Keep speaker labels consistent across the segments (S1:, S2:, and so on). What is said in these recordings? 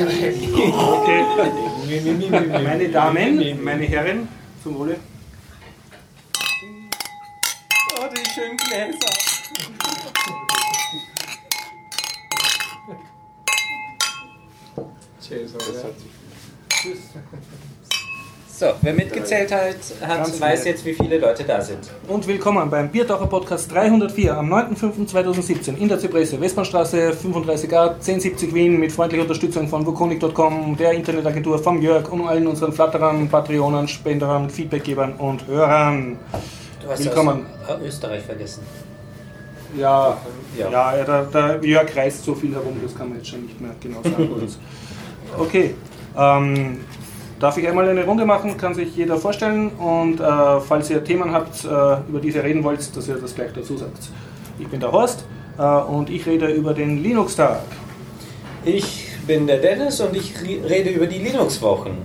S1: Okay. Meine Damen, meine Herren, zum Wohle.
S2: Oh, die schönen Gläser.
S3: Cheers,
S2: So, wer mitgezählt hat, hat weiß jetzt, wie viele Leute da sind.
S1: Und willkommen beim Biertaucher Podcast 304 am 9.05.2017 in der Zypresse, Westbahnstraße 35a 1070 Wien mit freundlicher Unterstützung von Vokonik.com, der Internetagentur vom Jörg und allen unseren Flatterern, Patreonern, Spenderern, Feedbackgebern und Hörern.
S2: Du hast
S1: Willkommen.
S2: äh, Österreich vergessen.
S1: Ja,
S2: Ja.
S1: ja. der, der Jörg reist so viel herum, das kann man jetzt schon nicht mehr genau sagen. okay, ähm, darf ich einmal eine Runde machen, kann sich jeder vorstellen und äh, falls ihr Themen habt, äh, über die ihr reden wollt, dass ihr das gleich dazu sagt. Ich bin der Horst äh, und ich rede über den Linux-Tag.
S2: Ich bin der Dennis und ich rede über die Linux-Wochen.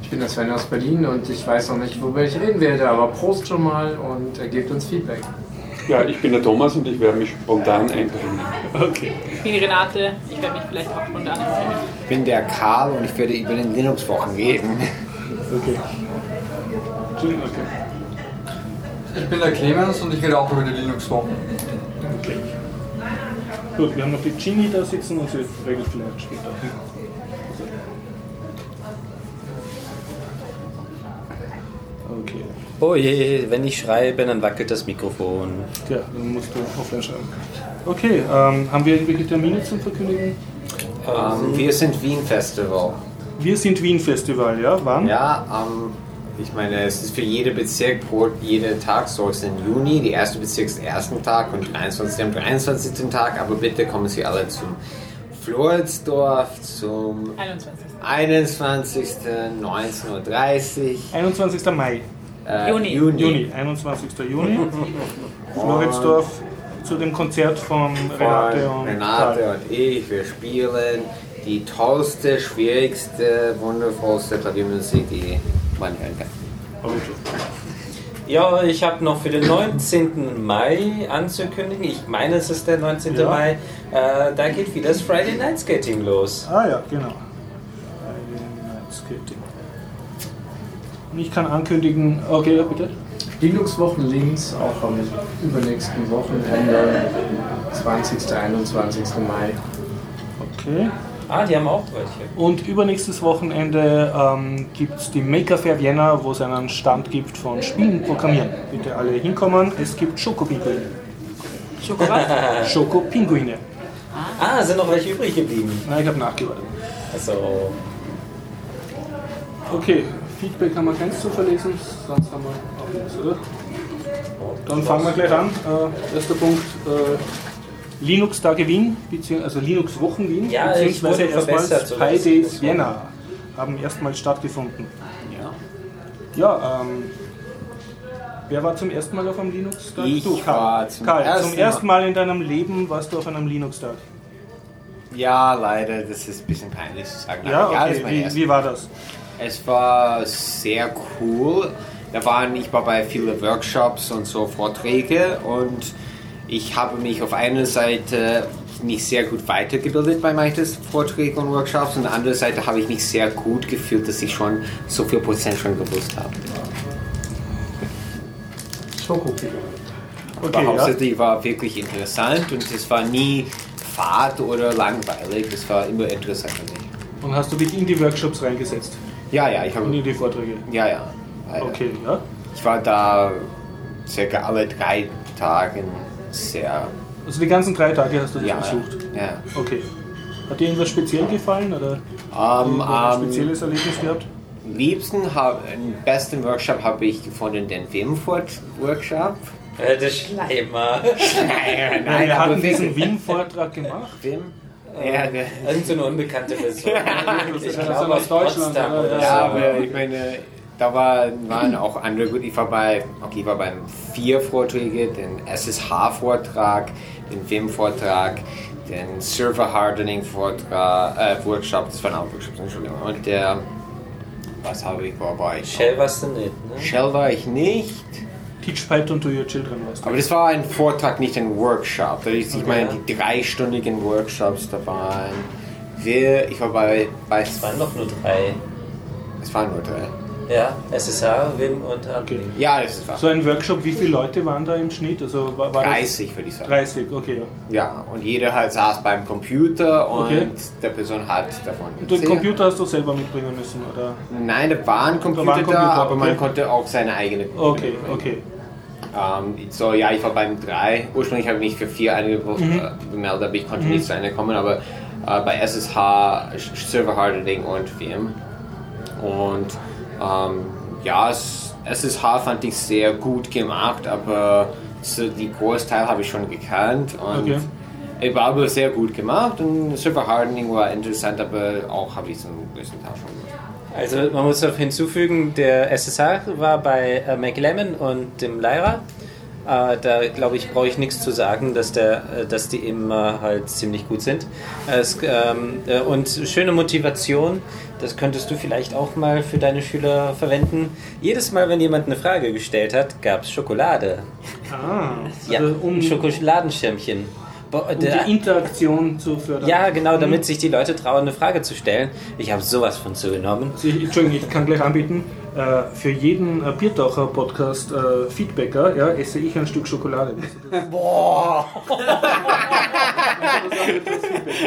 S3: Ich bin der Sven aus Berlin und ich weiß noch nicht, worüber ich reden werde, aber Prost schon mal und äh, gebt uns Feedback.
S4: Ja, ich bin der Thomas und ich werde mich spontan einbringen.
S1: Okay.
S5: Ich bin die Renate, ich werde mich vielleicht auch spontan empfehlen.
S6: Ich bin der Karl und ich werde über den Linux-Wochen reden.
S1: Okay. okay.
S7: Ich bin der Clemens und ich rede auch über die Linux-Wochen.
S1: okay. Gut, wir haben noch die Genie da sitzen und sie regelt vielleicht später. Okay.
S2: Oh je, wenn ich schreibe, dann wackelt das Mikrofon.
S1: Ja, dann musst du offline schreiben. Okay, ähm, haben wir irgendwelche Termine zum Verkündigen?
S6: Ähm, wir sind Wien Festival.
S1: Wir sind Wien Festival, ja? Wann?
S6: Ja, ähm, ich meine, es ist für jede Bezirk pro jeder Tag so. Es ist im Juni, der erste Bezirk ist der ersten Tag und 23. am 23. Tag. Aber bitte kommen Sie alle zum Floridsdorf zum
S5: 21.
S6: 21. 19.30 Uhr.
S1: 21. Mai.
S6: Äh,
S5: Juni.
S1: Juni, 21. Juni. Floridsdorf zu dem Konzert von Renate und
S6: Renate
S1: Karl.
S6: und ich, wir spielen die tollste, schwierigste, wundervollste Klaviermusik, die man hören kann.
S2: Ja, ich habe noch für den 19. Mai anzukündigen. Ich meine, es ist der 19.
S1: Ja.
S2: Mai. Äh, da geht wieder das Friday Night Skating los.
S1: Ah ja, genau. Friday Night Skating. Und ich kann ankündigen, okay, ja, bitte.
S3: Linux-Wochen links auch am übernächsten Wochenende, 20. 21. Mai.
S1: Okay.
S2: Ah, die haben auch welche.
S1: Und übernächstes Wochenende ähm, gibt es die Maker Fair Vienna, wo es einen Stand gibt von Spielen programmieren. Bitte alle hinkommen. Es gibt Schokopinguine.
S5: Schokolade.
S1: Schokopinguine.
S2: Ah, sind noch welche übrig geblieben.
S1: Na, ich habe nachgewartet.
S2: Also,
S1: Okay, Feedback haben wir keins zu verlesen, sonst haben wir auch nichts, oder? Dann fangen wir gleich an. Äh, erster Punkt, äh, Linux-Tage Wien, also Linux-Wochen Wien,
S2: Ja,
S1: beziehungsweise erstmals Pi Days Vienna haben erstmals stattgefunden.
S6: Ja.
S1: Ja, ähm, wer war zum ersten Mal auf einem Linux-Tag?
S6: Ich
S1: du, Karl.
S6: war zum
S1: Karl,
S6: ersten
S1: zum ersten Mal in deinem Leben warst du auf einem Linux-Tag.
S6: Ja, leider, das ist ein bisschen peinlich zu sagen.
S1: Ja,
S6: das
S1: okay, wie, wie war das?
S6: Es war sehr cool. Da waren, ich war bei vielen Workshops und so Vorträge und ich habe mich auf einer Seite nicht sehr gut weitergebildet bei manchen Vorträgen und Workshops und auf der anderen Seite habe ich mich sehr gut gefühlt, dass ich schon so viel Prozent schon gewusst habe.
S1: Schokopinguine.
S6: Aber
S1: Okay, ja.
S6: hauptsächlich war wirklich interessant und es war nie fad oder langweilig. Es war immer interessant für mich.
S1: Und hast du dich in die Workshops reingesetzt?
S6: Ja, ja, ich
S1: Und
S6: habe.
S1: in die Vorträge?
S6: Ja, ja. leider.
S1: Okay, ja.
S6: Ich war da circa alle drei Tage sehr.
S1: Also die ganzen drei Tage hast du das
S6: Ja,
S1: besucht?
S6: ja.
S1: Okay. Hat dir irgendwas speziell gefallen oder
S6: Ähm,
S1: ein
S6: ähm,
S1: spezielles Erlebnis gehabt?
S6: Am liebsten, hab, besten Workshop habe ich gefunden, den Wim-Workshop.
S2: äh, der Schleimer.
S6: nein,
S1: Ja, wir hatten diesen Wien-Vortrag gemacht.
S6: Wim? Ja, der-
S2: Irgend so eine unbekannte Person.
S1: Das
S2: ich
S1: ist
S2: glaube
S1: aus Deutschland,
S2: Potsdam
S1: oder?
S2: oder
S1: Ja,
S6: Ja,
S2: so.
S6: aber ich meine, da war, waren auch andere gut. Ich war bei, okay, ich war beim vier Vorträge, den SSH-Vortrag, den Vim-Vortrag, den Server Hardening Vortrag, äh, Workshop, das waren auch Workshops, Entschuldigung. Und der, was habe ich, wo war ich?
S2: Shell warst du nicht, ne?
S6: Shell war ich nicht.
S1: Teach Python to Your Children warst.
S6: Aber das war ein Vortrag, nicht ein Workshop. Das ist, ich
S2: Okay.
S6: meine, die dreistündigen Workshops, da waren wir, ich war bei, bei
S2: Es waren doch nur drei.
S6: es waren nur drei.
S2: Ja, SSH, Wim und Admin.
S6: Ja, das ist
S1: So ein Workshop, wie viele Leute waren da im Schnitt? Also war, war das
S6: 30, würde ich sagen.
S1: 30, okay, ja.
S6: Ja, und jeder halt saß beim Computer und
S1: Okay.
S6: der Person hat davon
S1: Und den. Computer hast du selber mitbringen müssen, oder?
S6: Nein, da war ein Computer da,
S1: war ein Computer,
S6: aber man
S1: okay.
S6: konnte auch seine eigene
S1: Okay, okay.
S6: Ähm, so, ja, ich war beim 3. Ursprünglich habe ich mich für 4 angemeldet, aber ich konnte nicht zu Ende kommen. Aber äh, bei SSH, Server Hardening und VM. Und ähm, ja, es, SSH fand ich sehr gut gemacht, aber so die Großteil habe ich schon gekannt. Und
S1: Okay.
S6: es war aber sehr gut gemacht und Server Hardening war interessant, aber auch habe ich so einen größten Teil schon gemacht.
S2: Also man muss noch hinzufügen, der SSH war bei äh, McLemmon und dem Lyra. Äh, da glaube ich, brauche ich nichts zu sagen, dass, der, äh, dass die immer halt ziemlich gut sind. Es, ähm, äh, und schöne Motivation, das könntest du vielleicht auch mal für deine Schüler verwenden. Jedes Mal, wenn jemand eine Frage gestellt hat, gab es Schokolade.
S1: Ah,
S2: Ja,
S1: also um, um
S2: Schokoladenschirmchen. Bo- der-
S1: die Interaktion zu fördern.
S2: ja, genau, damit sich die Leute trauen, eine Frage zu stellen. Ich habe sowas von zugenommen.
S1: Also ich, Entschuldigung, ich kann gleich anbieten, äh, für jeden äh, Biertaucher-Podcast äh, Feedbacker ja, esse ich ein Stück Schokolade. Boah!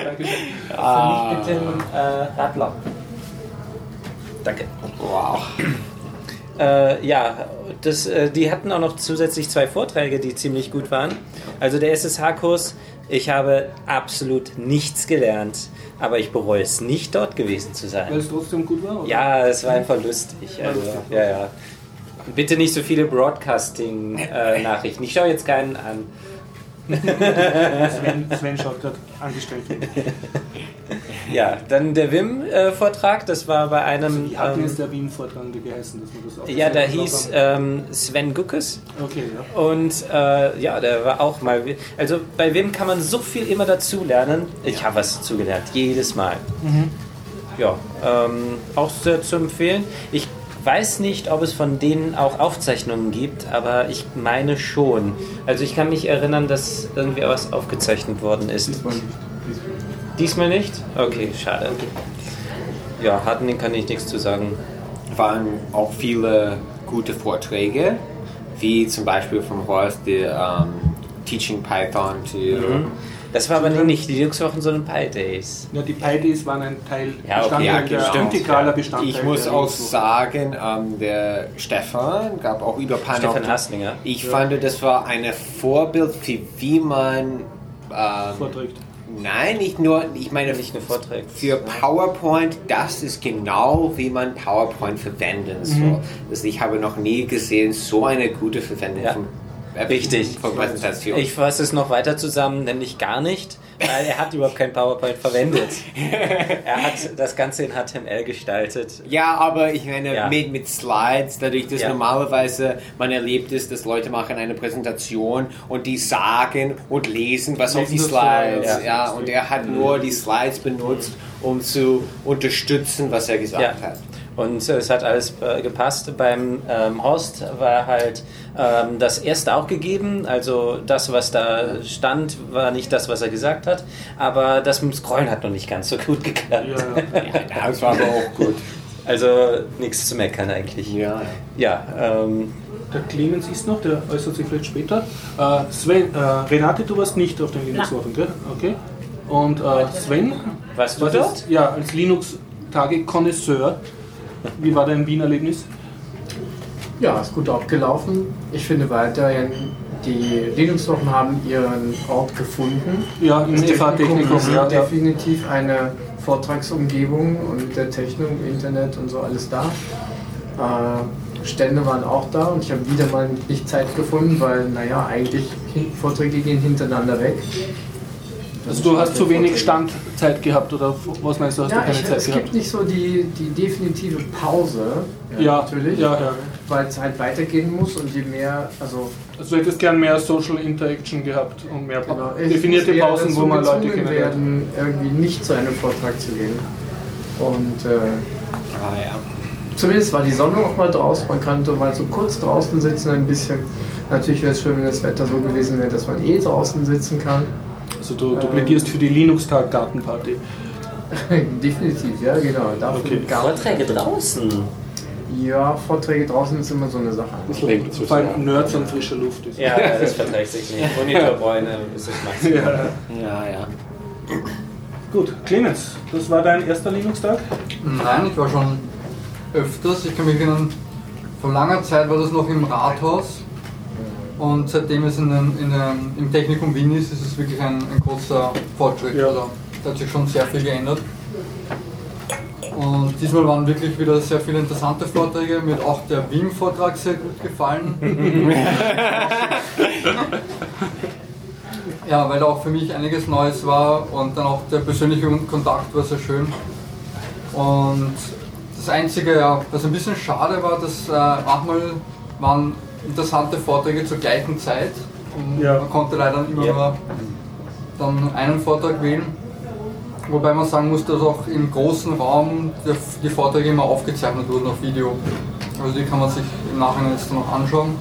S1: Dankeschön.
S2: Ah. Mit dem äh, Radler. Danke.
S6: Wow.
S2: Äh, ja, das, äh, die hatten auch noch zusätzlich zwei Vorträge, die ziemlich gut waren. Also der SSH-Kurs, ich habe absolut nichts gelernt, aber ich bereue es nicht, dort gewesen zu
S1: Weil
S2: sein.
S1: es trotzdem gut war? Oder?
S2: Ja, es war einfach lustig. Also, ja, ja. Bitte nicht so viele Broadcasting-Nachrichten. ich schaue jetzt keinen an.
S1: Sven, Sven schaut gerade angestellt.
S2: Ja, dann der Wim-Vortrag, das war bei einem.
S1: Wie hat denn
S2: ähm,
S1: jetzt der Wien-Vortragende geheißen? Dass man das auch
S2: ja, der hieß ähm, Sven Guckes.
S1: Okay, ja.
S2: Und äh, ja, der war auch mal. Also bei wem kann man so viel immer dazu lernen? Ich habe was dazugelernt, jedes Mal. Ja, ähm, auch sehr zu empfehlen. Ich weiß nicht, ob es von denen auch Aufzeichnungen gibt, aber ich meine schon. Also ich kann mich erinnern, dass irgendwie was aufgezeichnet worden ist.
S3: Diesmal nicht.
S2: Okay, schade. Ja, Hardening kann ich nichts zu sagen.
S6: waren auch viele gute Vorträge, wie zum Beispiel vom Horst, die ähm, Teaching Python to
S2: Das war aber nicht die Linux-Wochen, sondern Pi Days.
S1: ja die PyDays waren ein Teil,
S2: Ja, okay,
S6: ja,
S1: der
S6: stimmt.
S1: integraler Bestandteil.
S6: Ich muss
S1: der
S6: auch sagen, ähm, der Stefan gab auch über Pan
S2: Stefan Haslinger.
S6: Ich fand, das war ein Vorbild für wie man ähm,
S1: vorträgt.
S6: Nein, nicht nur, ich meine
S2: Nicht nur Vorträge.
S6: Für PowerPoint, das ist genau wie man PowerPoint verwenden soll. Also ich habe noch nie gesehen, so eine gute Verwendung
S2: Ja.
S6: von,
S2: Richtig.
S6: von Präsentation.
S2: Ich fasse es noch weiter zusammen, nämlich gar nicht, weil er hat überhaupt kein PowerPoint verwendet. er hat das Ganze in HTML gestaltet.
S6: ja, aber ich meine,
S2: Ja.
S6: mit, mit Slides, dadurch, dass
S2: Ja.
S6: normalerweise man erlebt ist, dass Leute machen eine Präsentation und die sagen und lesen, was auf
S1: Lesen
S6: die
S1: das
S6: Slides,
S1: Slides.
S6: ja, und er hat nur die Slides benutzt, um zu unterstützen, was er gesagt
S2: Ja.
S6: hat.
S2: Und es hat alles äh, gepasst. Beim ähm, Horst war halt ähm, das erste auch gegeben. Also das, was da stand, war nicht das, was er gesagt hat. Aber das mit dem Scrollen hat noch nicht ganz so gut geklappt.
S1: Ja, ja.
S6: Das war aber auch gut.
S2: Also nichts zu meckern eigentlich.
S6: Ja.
S2: Ja, ähm,
S1: Der Clemens ist noch, der äußert sich vielleicht später. Äh, Sven, äh, Renate, du warst nicht auf den Linux-Wochen, gell? Okay. Und äh, Sven,
S2: warst du dort?
S1: ja, als Linux-Tage-Konnoisseur, wie war dein Wien-Erlebnis?
S3: Ja, ist gut abgelaufen. Ich finde weiterhin, die Linux-Wochen haben ihren Ort gefunden.
S1: Ja, im
S3: Das
S1: FH Technikum.
S3: ist
S1: Ja,
S3: definitiv eine Vortragsumgebung und der Technik, Internet und so alles da. Äh, Stände waren auch da und ich habe wieder mal nicht Zeit gefunden, weil, naja, eigentlich Vorträge gehen hintereinander weg.
S1: Also du hast zu wenig Standzeit gehabt oder was meinst du, hast
S3: Ja,
S1: du keine
S3: ich,
S1: Zeit
S3: es
S1: gehabt?
S3: gibt nicht so die, die definitive Pause,
S1: Ja,
S3: natürlich,
S1: ja, ja.
S3: weil es halt weitergehen muss und je mehr, also
S1: Also du hättest gern mehr Social Interaction gehabt und mehr
S3: Genau.
S1: Definierte Pausen, wo man Leute kennenlernt.
S3: werden, irgendwie nicht zu einem Vortrag zu gehen. Und äh,
S6: Ah, ja.
S3: zumindest war die Sonne auch mal draußen. Man konnte mal so kurz draußen sitzen ein bisschen. Natürlich wäre es schön, wenn das Wetter so gewesen wäre, dass man eh draußen sitzen kann.
S1: Also du, du plädierst für die Linux-Tag-Gartenparty.
S3: Definitiv, ja genau. Dafür
S1: Okay.
S2: Vorträge draußen.
S3: Ja, Vorträge draußen ist immer so eine Sache.
S4: Das lenkt zu
S1: Vor allem Nerds an frischer Luft ist.
S2: Ja, das verträgt sich nicht. Monitorbräune ist das Maximum.
S1: Ja.
S6: Ja, ja.
S1: Gut, Clemens, das war dein erster Linux-Tag?
S7: Nein, ich war schon öfters. Ich kann mich erinnern, vor langer Zeit war das noch im Rathaus. Und seitdem es in den, in den, im Technikum Wien ist, ist es wirklich ein, ein großer Fortschritt.
S1: Ja.
S7: Also, da hat sich schon sehr viel geändert. Und diesmal waren wirklich wieder sehr viele interessante Vorträge. Mir hat auch der Wien-Vortrag sehr gut gefallen. ja, weil da auch für mich einiges Neues war und dann auch der persönliche Kontakt war sehr schön. Und das Einzige, ja, was ein bisschen schade war, dass äh, manchmal waren interessante Vorträge zur gleichen Zeit. Und
S1: Ja.
S7: Man konnte leider immer
S2: Ja.
S7: nur dann einen Vortrag wählen. Wobei man sagen muss, dass auch im großen Raum die Vorträge immer aufgezeichnet wurden auf Video. Also die kann man sich im Nachhinein jetzt noch anschauen.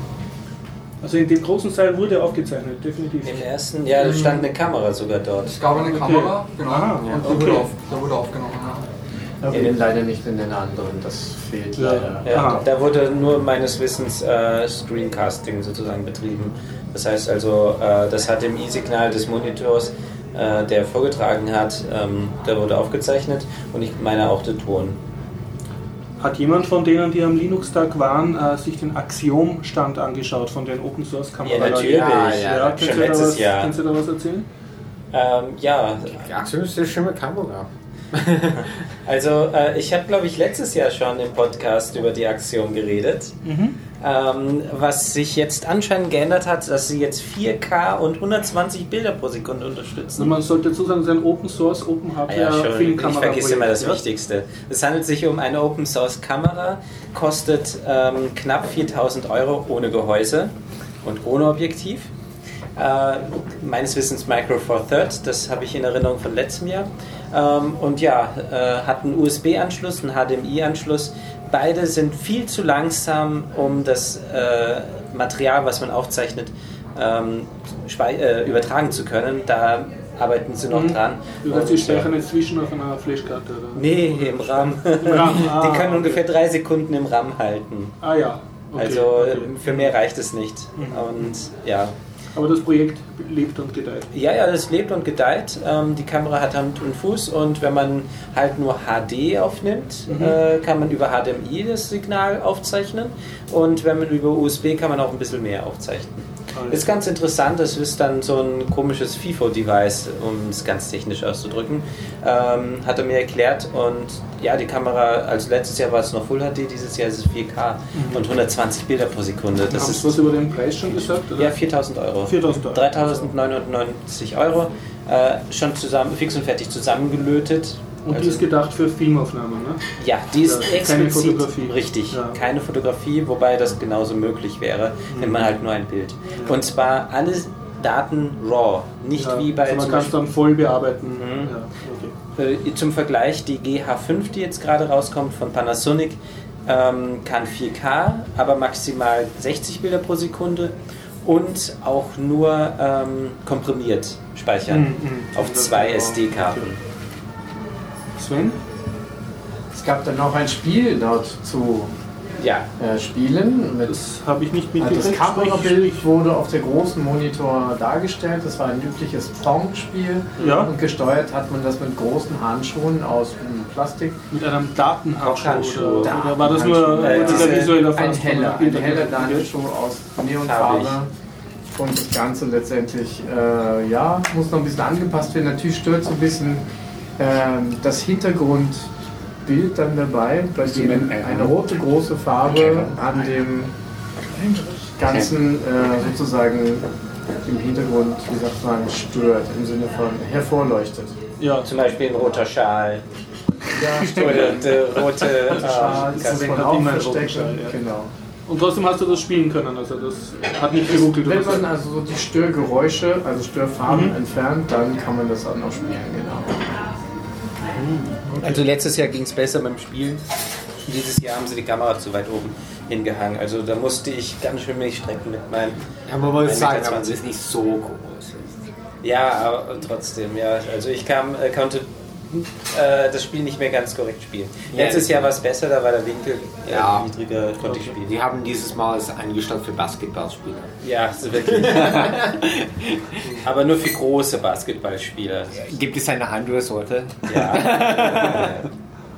S1: Also in dem großen Saal wurde aufgezeichnet, definitiv.
S2: Im ersten, ja, da stand eine Kamera sogar dort.
S7: Es gab eine Kamera, genau,
S1: Ah,
S7: und
S1: ja,
S7: die
S1: okay.
S7: wurde, auf, der wurde aufgenommen. Ja.
S3: Aber leider nicht in den anderen, das fehlt
S1: Ja.
S3: leider.
S2: Ja,
S1: Aha.
S2: da wurde nur meines Wissens äh, Screencasting sozusagen betrieben. Das heißt also, äh, das HDMI-Signal des Monitors, äh, der vorgetragen hat, ähm, da wurde aufgezeichnet und ich meine auch der Ton.
S1: Hat jemand von denen, die am Linux-Tag waren, äh, sich den Axiom-Stand angeschaut von den Open Source Kameras?
S2: Ja, natürlich.
S6: Ja,
S1: Ja,
S6: ja,
S1: kannst,
S2: schon
S1: du was,
S2: Jahr.
S1: kannst du da was erzählen?
S2: Ähm, ja,
S6: Axel ist eine schöne Kamera.
S2: also äh, ich habe glaube ich letztes Jahr schon im Podcast über die Aktion geredet. Ähm, was sich jetzt anscheinend geändert hat, dass sie jetzt 4K und 120 Bilder pro Sekunde unterstützen.
S1: Also man sollte dazu sagen, es ist ein Open Source, Open
S2: Ah ja,
S1: Hardware
S2: schon. Ich
S1: Filmkamera.
S2: vergesse immer das? Wichtigste. Es handelt sich um eine Open Source Kamera, kostet ähm, knapp 4000 Euro ohne Gehäuse und ohne Objektiv. Äh, meines Wissens Micro Four Third, das habe ich in Erinnerung von letztem Jahr. Ähm, und ja, äh, hat einen USB-Anschluss, einen HDMI-Anschluss. Beide sind viel zu langsam, um das äh, Material, was man aufzeichnet, ähm, äh, übertragen zu können. Da arbeiten sie noch
S1: Mhm.
S2: dran.
S1: Du hast die
S2: Und, äh,
S1: speichern jetzt zwischen auf einer Flashkarte, oder?
S2: Nee, im RAM.
S1: RAM, ah,
S2: die können
S1: okay.
S2: ungefähr drei Sekunden im RAM halten.
S1: Ah ja. Okay,
S2: also
S1: okay.
S2: für mehr reicht es nicht. Und ja.
S1: Aber das Projekt lebt und gedeiht.
S2: Ja, ja, das lebt und gedeiht. Ähm, die Kamera hat Hand und Fuß und wenn man halt nur HD aufnimmt, äh, kann man über HDMI das Signal aufzeichnen und wenn man über USB kann man auch ein bisschen mehr aufzeichnen. Ist ganz interessant, das ist dann so ein komisches FIFO-Device, um es ganz technisch auszudrücken. Ähm, hat er mir erklärt und ja, die Kamera, also letztes Jahr war es noch Full HD, dieses Jahr ist es 4K und 120 Bilder pro Sekunde. Das
S1: Haben
S2: ist
S1: was über den Preis schon gesagt? Oder?
S2: ja 4000 Euro.
S1: 4000 Euro.
S2: 3990 Euro. Äh, schon zusammen, fix und fertig zusammengelötet.
S1: Und die
S2: Also-
S1: ist gedacht für Filmaufnahmen, ne?
S2: ja, die ist
S1: Ja, keine
S2: explizit
S1: Fotografie.
S2: richtig.
S1: Ja.
S2: Keine Fotografie, wobei das genauso möglich wäre, wenn man halt nur ein Bild. Und zwar alle Daten raw, nicht
S1: Ja,
S2: wie bei
S1: also man kann es dann voll bearbeiten.
S2: Mhm.
S1: Ja, okay.
S2: äh, zum Vergleich die GH5, die jetzt gerade rauskommt von Panasonic, ähm, kann 4K, aber maximal 60 Bilder pro Sekunde und auch nur ähm, komprimiert speichern
S1: Mhm, mhm.
S2: auf zwei SD-Karten.
S1: Sven?
S3: Es gab dann noch ein Spiel dort zu
S2: Ja,
S3: äh, spielen. Mit,
S1: Das habe ich nicht
S3: also das
S1: mitgekriegt.
S3: Kamerabild wurde auf der großen Monitor dargestellt. Das war ein übliches Pong-Spiel.
S1: Ja.
S3: Und gesteuert hat man das mit großen Handschuhen aus Plastik.
S1: Mit einem Datenhandschuh.
S2: Handschuh.
S1: Oder, oder war das nur.
S2: Äh,
S3: Ein
S1: Fass von
S3: heller, ein heller Handschuh aus. Neonfarbe. Und das Ganze letztendlich, äh, ja, muss noch ein bisschen angepasst werden. Natürlich stört so ein bisschen das Hintergrundbild dann dabei, bei dem
S4: äh,
S3: eine rote große Farbe an dem Ganzen äh, sozusagen im Hintergrund, wie sagt man, stört, im Sinne von hervorleuchtet.
S1: Ja,
S2: zum Beispiel ein roter Schal
S3: Ja,
S2: oder der rote
S3: Schal,
S2: äh,
S3: das
S1: Deswegen
S3: man
S1: hat
S3: auch.
S1: Schal, ja.
S3: Genau.
S1: und trotzdem hast du das spielen können. Also das hat nicht geruckelt
S3: Wenn man also so die Störgeräusche, also Störfarben
S1: Mhm.
S3: entfernt, dann kann man das auch noch spielen, genau.
S2: Also letztes Jahr ging es besser beim Spielen. Dieses Jahr haben sie die Kamera zu weit oben hingehangen. Also da musste ich ganz schön mich strecken mit meinen.
S6: Ja, man muss
S2: 1,20
S6: sagen, aber es ist nicht so groß.
S2: Ja, aber trotzdem, ja. Also ich kam, äh, konnte äh, das Spiel nicht mehr ganz korrekt spielen.
S6: Ja,
S2: Letztes Jahr war es besser, da war der Winkel äh,
S6: Ja.
S2: niedriger, konnte ich spielen.
S6: Die haben dieses Mal es eingestellt für Basketballspieler.
S2: Ja, so wirklich. aber nur für große Basketballspieler.
S6: Gibt es eine andere Sorte?
S2: Ja.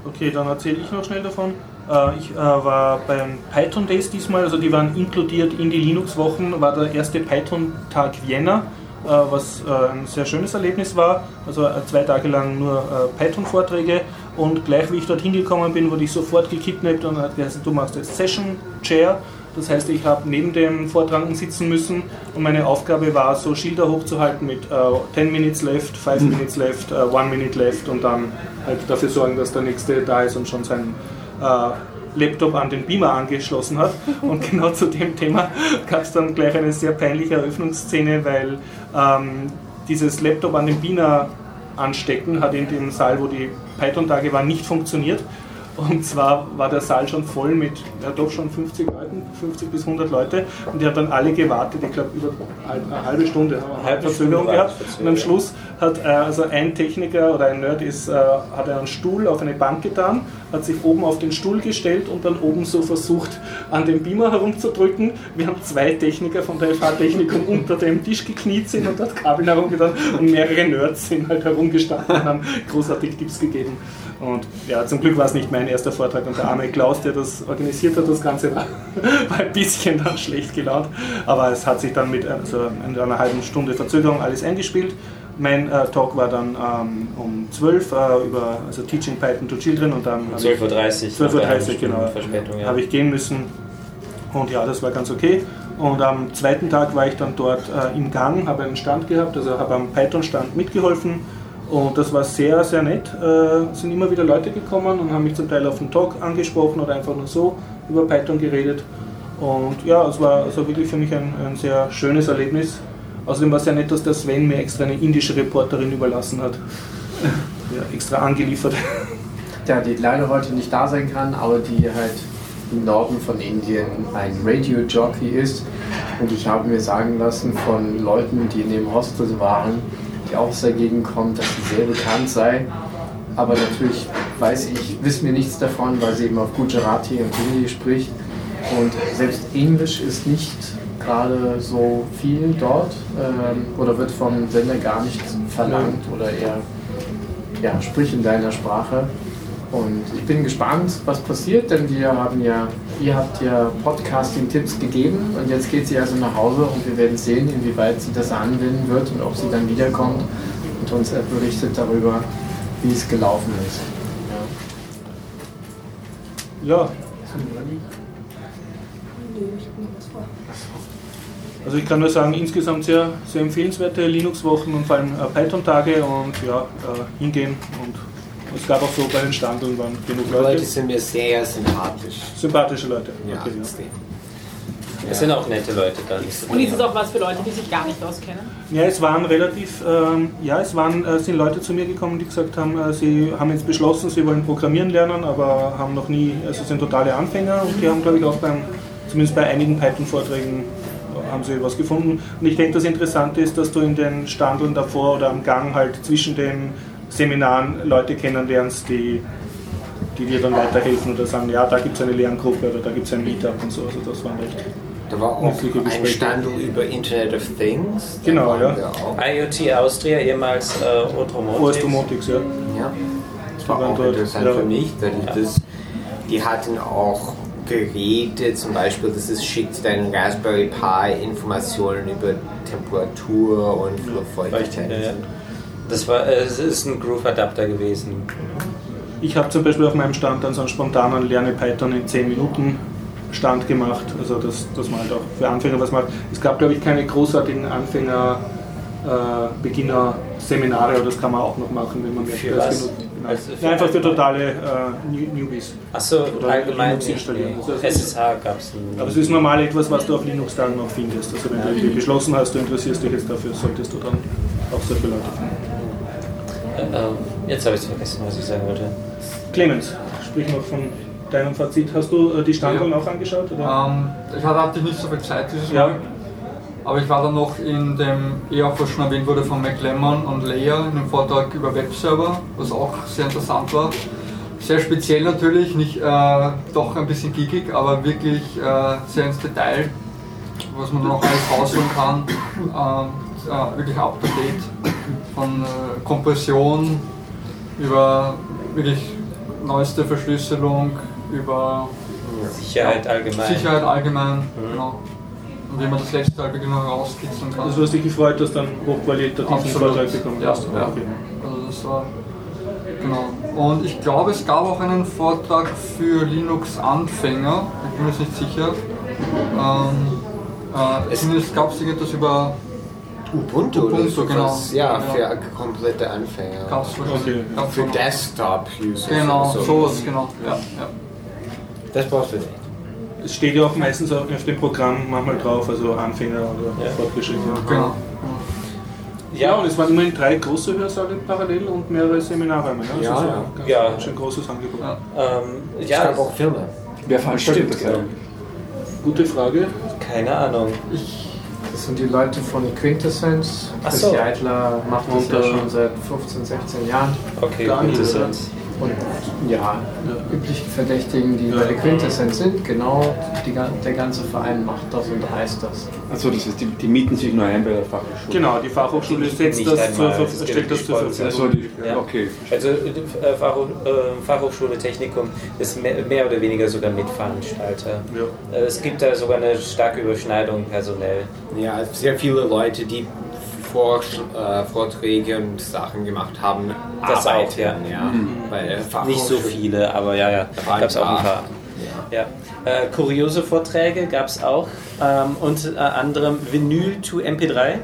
S1: Okay, dann erzähle ich noch schnell davon. Äh, Ich äh, war beim Python Days diesmal, also die waren inkludiert in die Linux-Wochen, war der erste Python-Tag Vienna, was äh, ein sehr schönes Erlebnis war. Also äh, zwei Tage lang nur äh, Python-Vorträge und gleich wie ich dort hingekommen bin, wurde ich sofort gekidnappt und hat gesagt, du machst jetzt Session Chair. Das heißt, ich habe neben dem Vortragenden sitzen müssen und meine Aufgabe war, so Schilder hochzuhalten mit äh, 10 Minutes left, 5 Minutes left, 1 Minute left und dann halt dafür sorgen, dass der Nächste da ist und schon seinen äh, Laptop an den Beamer angeschlossen hat. Und genau zu dem Thema gab es dann gleich eine sehr peinliche Eröffnungsszene, weil ähm, dieses Laptop an den Beamer anstecken hat in dem Saal, wo die Python-Tage waren, nicht funktioniert. Und zwar war der Saal schon voll mit, ja doch schon 50 Leuten, 50 bis 100 Leute. Und die haben dann alle gewartet, ich glaube über eine halbe Stunde, haben eine
S2: Halbe
S1: Verzögerung gehabt. Und am Schluss hat äh, also ein Techniker oder ein Nerd ist, äh, hat einen Stuhl auf eine Bank getan, hat sich oben auf den Stuhl gestellt und dann oben so versucht, an dem Beamer herumzudrücken. Wir haben zwei Techniker von der FH-Technikum unter dem Tisch gekniet sind und dort Kabel herumgetan und mehrere Nerds sind halt herumgestanden und haben großartig Tipps gegeben. Und ja, zum Glück war es nicht mein erster Vortrag und der arme Klaus, der das organisiert hat, das Ganze war, war ein bisschen dann schlecht gelaunt. Aber es hat sich dann mit also in einer halben Stunde Verzögerung alles eingespielt. Mein äh, Talk war dann ähm, um 12 äh, über also Teaching Python to Children und dann habe ich-
S2: 12.30 Uhr.
S1: 12.30 Uhr, genau.
S2: Verspätung, ja.
S1: habe ich gehen müssen. Und ja, das war ganz okay. Und am zweiten Tag war ich dann dort äh, im Gang, habe einen Stand gehabt, also habe am Python-Stand mitgeholfen. Und das war sehr, sehr nett. Äh, sind immer wieder Leute gekommen und haben mich zum Teil auf den Talk angesprochen oder einfach nur so über Python geredet. Und ja, es war also wirklich für mich ein, ein sehr schönes Erlebnis. Außerdem war es sehr nett, dass der Sven mir extra eine indische Reporterin überlassen hat. Ja, extra angeliefert.
S3: Ja, die leider heute nicht da sein kann, aber die halt im Norden von Indien ein Radio-Jockey ist. Und ich habe mir sagen lassen von Leuten, die in dem Hostel waren, auch Gegend kommen, dass sie sehr bekannt sei. Aber natürlich weiß ich, wissen wir nichts davon, weil sie eben auf Gujarati und Hindi spricht. Und selbst Englisch ist nicht gerade so viel dort ähm, oder wird vom Sender gar nicht verlangt oder eher ja, sprich in deiner Sprache. Und ich bin gespannt, was passiert, denn wir haben ja, ihr habt ja Podcasting-Tipps gegeben und jetzt geht sie also nach Hause und wir werden sehen, inwieweit sie das anwenden wird und ob sie dann wiederkommt und uns berichtet darüber, wie es gelaufen ist.
S1: Ja. Also ich kann nur sagen, insgesamt sehr, sehr empfehlenswerte Linux-Wochen und vor allem äh, Python-Tage und ja, äh, hingehen und es gab auch so bei den Standeln waren genug
S6: Die Leute
S1: Leute.
S6: sind mir sehr sympathisch.
S1: Sympathische Leute.
S6: Ja,
S1: Okay, ja.
S6: extrem.
S2: Es sind auch nette Leute da.
S5: Und ist es auch was für Leute, die sich gar nicht auskennen?
S1: Ja, es waren relativ, ähm, ja, es waren, äh, sind Leute zu mir gekommen, die gesagt haben, äh, sie haben jetzt beschlossen, sie wollen Programmieren lernen, aber haben noch nie, also sind totale Anfänger und die haben, glaube ich, auch beim, zumindest bei einigen Python-Vorträgen äh, haben sie was gefunden. Und ich denke, das Interessante ist, dass du in den Standeln davor oder am Gang halt zwischen den Seminaren Leute kennenlernst, die, die dir dann weiterhelfen oder sagen, ja, da gibt es eine Lerngruppe oder da gibt es ein Meetup und so. Also das war recht.
S6: Da war auch ein
S1: Gespräche.
S6: Stand über Internet of Things. Da
S1: Genau,
S6: waren
S1: ja.
S2: IoT Austria, ehemals äh, Otromotics.
S1: Ostomotics, ja.
S6: Ja, das war
S1: waren
S6: auch interessant
S1: ja.
S6: für mich, weil ich das, die hatten auch Geräte, zum Beispiel, das ist, schickt deinen Raspberry Pi Informationen über Temperatur und Luftfeuchtigkeit.
S2: Ja, ja. Das war, äh, es ist ein Groove-Adapter gewesen.
S1: Ich habe zum Beispiel auf meinem Stand dann so einen spontanen Lerne Python in 10 Minuten Stand gemacht, also dass, dass man halt auch für Anfänger was macht. Es gab glaube ich keine großartigen Anfänger, äh, Beginner Seminare, aber das kann man auch noch machen, wenn man möchte.
S2: Für
S1: Das Genau.
S2: Also für
S1: ja, einfach für totale äh, New- Newbies.
S2: Achso, allgemein
S1: Linux installieren.
S2: nee.
S1: Also
S2: SSH gab es
S1: Aber es ist normal etwas, was du auf Linux-Tagen noch findest. Also wenn du irgendwie beschlossen hast, du interessierst dich jetzt dafür, solltest du dann auch solche Leute finden.
S2: Äh, äh, Jetzt habe ich es vergessen, was ich sagen wollte.
S1: Clemens, sprich noch von deinem Fazit. Hast du äh, die Standorte auch angeschaut? Oder?
S7: Ähm, ich hatte hatte nicht so viel Zeit dieses
S1: Ja.
S7: Mal. Aber ich war dann noch in dem, eher auch was schon erwähnt wurde, von McLemmon und Leia in dem Vortrag über Webserver, was auch sehr interessant war. Sehr speziell natürlich, nicht äh, doch ein bisschen geekig, aber wirklich äh, sehr ins Detail, was man noch alles rausholen kann. Äh, wirklich up to date. Von äh, Kompression über wirklich neueste Verschlüsselung, über
S2: Sicherheit allgemein.
S7: Sicherheit allgemein, genau. Und wie man das letzte wirklich noch rauskitzeln kann.
S1: Also du hast dich gefreut, dass einen hochqualitativen. Vortrag bekommen
S7: Ja,
S1: hast.
S7: ja.
S1: Okay.
S7: Also das war genau. Und ich glaube, es gab auch einen Vortrag für Linux-Anfänger. Ich bin mir jetzt nicht sicher. Ähm, äh, zumindest gab es irgendetwas über
S6: Ubuntu, oder
S7: Ubuntu,
S6: sowas.
S7: genau.
S6: Ja,
S7: Ja.
S6: für komplette Anfänger.
S7: gab's
S1: Okay.
S6: Für
S7: noch.
S6: Desktop-Users.
S7: Genau,
S6: so.
S7: sowas, genau. Ja, ja.
S2: Das brauchst du nicht.
S1: Es steht ja auch meistens auf dem Programm manchmal drauf, also Anfänger oder
S2: Ja.
S1: Fortgeschrittene.
S7: Genau.
S1: Ja, und es waren immerhin drei große Hörsäle parallel und mehrere Seminarräume. Ne? Also
S6: Ja,
S1: so
S6: ja.
S1: ein ganz,
S2: Ja.
S1: ganz schön großes Angebot.
S7: Ja.
S2: Ähm,
S6: Es
S2: ja,
S6: gab auch Filme.
S4: Wer veranstaltet
S2: Stimmt,
S4: das?
S1: Gute Frage.
S2: keine Ahnung.
S3: Das sind die Leute von Quintessence.
S2: Ach
S3: Chris
S2: so.
S3: Jeitler macht das ja schon seit 15, 16 Jahren.
S2: Okay, interessant.
S3: Und ja, üblichen Verdächtigen, die bei der Quintessenz sind, genau die, der ganze Verein macht das und heißt das.
S4: Also das heißt, die, die mieten sich nur ein bei der Fachhochschule.
S1: Genau, die Fachhochschule setzt das zur, Ver-
S2: es
S1: stellt das zur Verfügung.
S4: Also die,
S2: Ja.
S4: okay.
S2: Also äh, äh, Fachhochschule Technikum ist mehr, mehr oder weniger sogar Mitveranstalter.
S1: Ja.
S2: Äh, Es gibt da sogar eine starke Überschneidung personell.
S6: Ja, sehr viele Leute, die Vorträge und Sachen gemacht haben,
S2: Das auch,
S6: arbeiten,
S2: ja.
S6: ja. Bei der
S2: Nicht so viele, aber ja, ja, gab es auch ein
S6: paar.
S2: paar. Ja. Äh, kuriose Vorträge gab es auch, ähm, unter anderem Vinyl to MP3.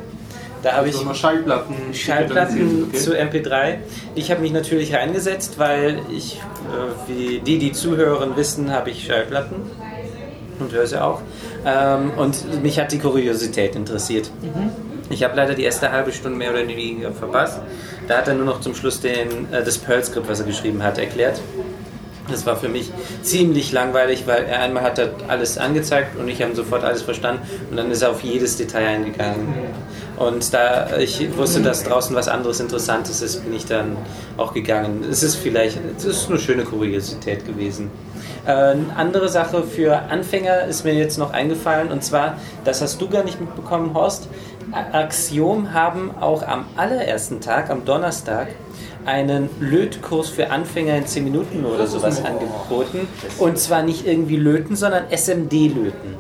S2: Da habe ich
S1: Also mal Schallplatten.
S2: Schallplatten
S1: okay.
S2: zu MP3. Ich habe mich natürlich reingesetzt, weil ich, äh, wie die, die zuhören, wissen, habe ich Schallplatten und höre sie auch. Ähm, und mich hat die Kuriosität interessiert. Ich habe leider die erste halbe Stunde mehr oder weniger verpasst. Da hat er nur noch zum Schluss den, äh, das Perl-Skript, was er geschrieben hat, erklärt. Das war für mich ziemlich langweilig, weil er einmal hat er alles angezeigt und ich habe sofort alles verstanden und dann ist er auf jedes Detail eingegangen. Und da ich wusste, dass draußen was anderes Interessantes ist, bin ich dann auch gegangen. Es ist vielleicht, es ist eine schöne Kuriosität gewesen. Äh, Eine andere Sache für Anfänger ist mir jetzt noch eingefallen und zwar, das hast du gar nicht mitbekommen, Horst. Axiom haben auch am allerersten Tag, am Donnerstag, einen Lötkurs für Anfänger in 10 Minuten oder sowas angeboten. Und zwar nicht irgendwie löten, sondern SMD-Löten.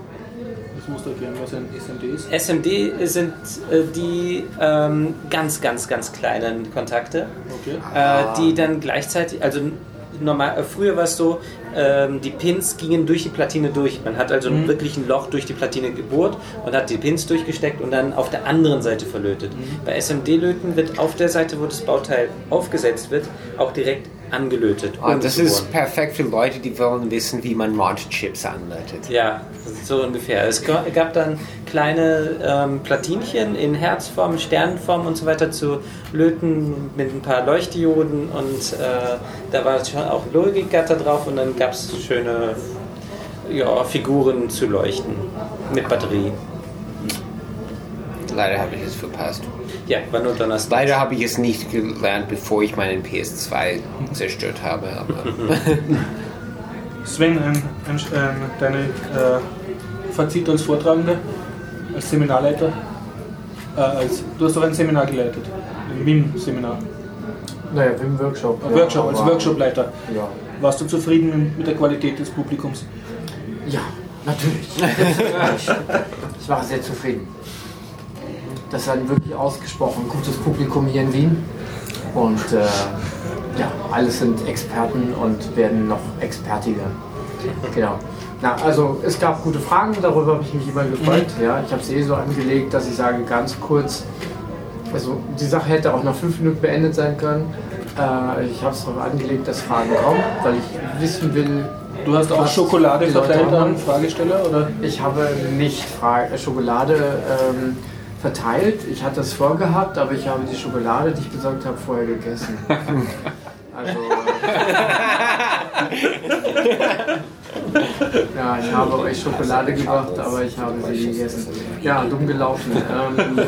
S1: Das musst du erklären, was ein SMD ist.
S2: SMD sind äh, die ähm, ganz, ganz, ganz kleinen Kontakte,
S1: Okay.
S2: äh, die dann gleichzeitig, also normal, äh, früher war es so, ähm, die Pins gingen durch die Platine durch. Man hat also wirklich ein Loch durch die Platine gebohrt und hat die Pins durchgesteckt und dann auf der anderen Seite verlötet. Bei SMD-Löten wird auf der Seite, wo das Bauteil aufgesetzt wird, auch direkt angelötet. Ohne
S6: das ist perfekt für Leute, die wollen wissen, wie man Mod-Chips anleitet.
S2: Ja, so ungefähr. Es ga- gab dann kleine ähm, Platinchen in Herzform, Sternenform und so weiter zu löten mit ein paar Leuchtdioden und äh, da war schon auch Logikgatter drauf und dann gab es schöne ja, Figuren zu leuchten mit Batterie.
S6: Leider habe ich es verpasst.
S2: Ja, war nur Donnerstag.
S6: Leider habe ich es nicht gelernt, bevor ich meinen PS2 zerstört habe. Aber
S1: Sven, ein, ein, ein, deine äh, Fazit als Vortragender, als Seminarleiter. Äh, als, du hast doch ein Seminar geleitet, ein WIM-Seminar.
S3: Naja, im Workshop.
S1: Ein Workshop, als Workshopleiter.
S3: Ja.
S1: Warst du zufrieden mit der Qualität des Publikums?
S3: Ja, natürlich. ich war sehr zufrieden. Das ist ein wirklich ausgesprochen gutes Publikum hier in Wien. Und äh, ja, alles sind Experten und werden noch expertiger. Genau. Na, also es gab gute Fragen, darüber habe ich mich immer gefreut. Ja, ich habe es eh so angelegt, dass ich sage ganz kurz, also die Sache hätte auch nach fünf Minuten beendet sein können. Äh, ich habe es darauf angelegt, dass Fragen kommen, weil ich wissen will,
S1: Du hast auch Schokolade verteilt an Fragesteller? Oder?
S3: Ich habe nicht Fra Schokolade ähm, verteilt. Ich hatte es vorgehabt, aber ich habe die Schokolade, die ich besorgt habe, vorher gegessen. Also, äh, Ja, ich habe euch Schokolade gebracht, aber ich habe sie gegessen. Ja, dumm gelaufen. Ähm,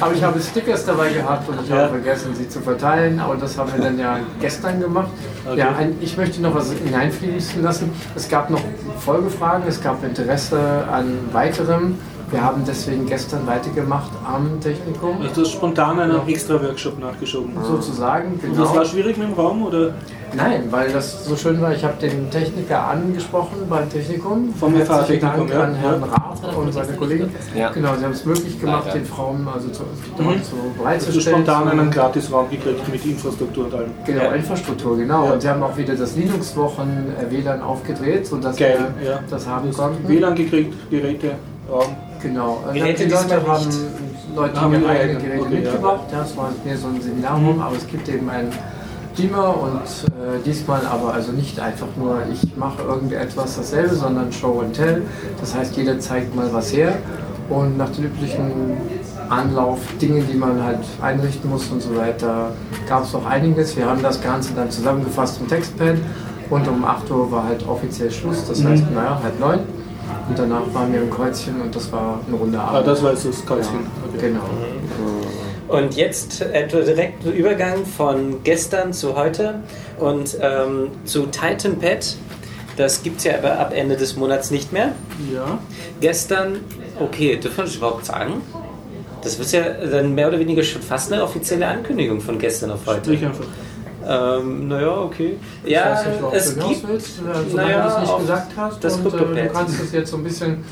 S3: aber ich habe Stickers dabei gehabt und ich habe vergessen, sie zu verteilen. Aber das haben wir dann ja gestern gemacht. Ja, ein, ich möchte noch was hineinfließen lassen. Es gab noch Folgefragen, es gab Interesse an weiterem. Wir haben deswegen gestern weitergemacht am Technikum.
S1: Also du hast spontan einen extra Workshop nachgeschoben.
S3: Sozusagen,
S1: Und das war
S3: genau.
S1: schwierig mit dem Raum oder
S3: Nein, weil das so schön war. Ich habe den Techniker angesprochen beim Technikum.
S1: Vom FH-Technikum, ja.
S3: an Herrn Rath und seine Kollegen.
S6: Ja.
S3: Genau, sie haben es möglich gemacht, den Frauen also zu,
S1: Mhm.
S3: so bereitzustellen.
S1: du spontan einen Gratisraum gekriegt mit Infrastruktur und allem?
S3: Genau, Infrastruktur, genau.
S1: Ja.
S3: Und sie haben auch wieder das Linux-Wochen äh, WLAN aufgedreht, sodass
S1: Geil,
S3: wir
S1: ja.
S3: das haben konnten.
S1: WLAN gekriegt, Geräte, Raum.
S3: Genau.
S2: Geräte
S3: die Leute haben. Leute
S1: Haben ihre
S3: eigenen Geräte
S1: okay,
S3: mitgebracht. Ja, es war mehr so ein Seminarraum,
S1: Mhm.
S3: aber es gibt eben einen Beamer und äh, diesmal aber also nicht einfach nur, ich mache irgendetwas dasselbe, sondern Show and Tell. Das heißt, jeder zeigt mal was her und nach den üblichen Anlauf, Dingen, die man halt einrichten muss und so weiter, gab es auch einiges. Wir haben das Ganze dann zusammengefasst im Textpad und um 8 Uhr war halt offiziell Schluss, das heißt,
S1: Mhm.
S3: naja, halb neun. Und danach waren wir im Kreuzchen und das war eine runde
S1: Ah,
S3: Abend.
S1: das war jetzt das Kreuzchen. Okay.
S3: Genau.
S2: Und jetzt etwa direkt Übergang von gestern zu heute und ähm, zu Titan Pad. Das gibt es ja aber ab Ende des Monats nicht mehr.
S1: Ja.
S2: Gestern, okay, dürfen wir das überhaupt sagen? Das ist ja dann mehr oder weniger schon fast eine offizielle Ankündigung von gestern auf heute.
S1: Strich einfach.
S2: Ähm, naja, okay.
S3: Ich
S2: Ja,
S3: weiß nicht, ob
S2: es
S3: du
S2: gibt.
S3: willst, äh, solange
S2: naja,
S3: du es nicht gesagt hast.
S2: das
S3: und, äh, du kannst es jetzt so ein bisschen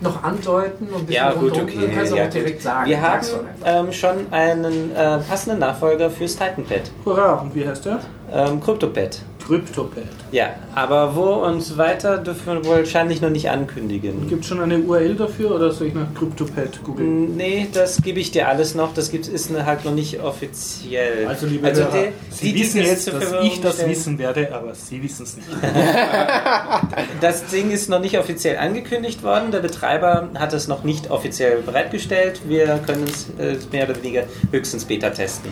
S3: noch andeuten und ein bisschen
S2: Ja, gut, okay.
S3: Du kannst
S2: ja,
S3: auch direkt
S2: gut.
S3: sagen.
S2: Wir haben ähm, schon einen äh, passenden Nachfolger fürs Titanpad.
S1: Hurra, und wie heißt der?
S2: Ähm, CryptoPad.
S1: Cryptopad.
S2: Ja, aber wo und weiter dürfen wir wahrscheinlich noch nicht ankündigen.
S1: Gibt es schon eine URL dafür oder soll ich nach Cryptopad googeln?
S2: Nee, das gebe ich dir alles noch. Das gibt, ist halt noch nicht offiziell.
S1: Also liebe
S2: also
S1: Hörer,
S2: die-
S1: Sie
S2: die
S1: wissen jetzt, dass ich das
S2: stellen.
S1: wissen werde, aber Sie wissen es nicht.
S2: Das Ding ist noch nicht offiziell angekündigt worden. Der Betreiber hat es noch nicht offiziell bereitgestellt. Wir können es äh, mehr oder weniger höchstens Beta testen.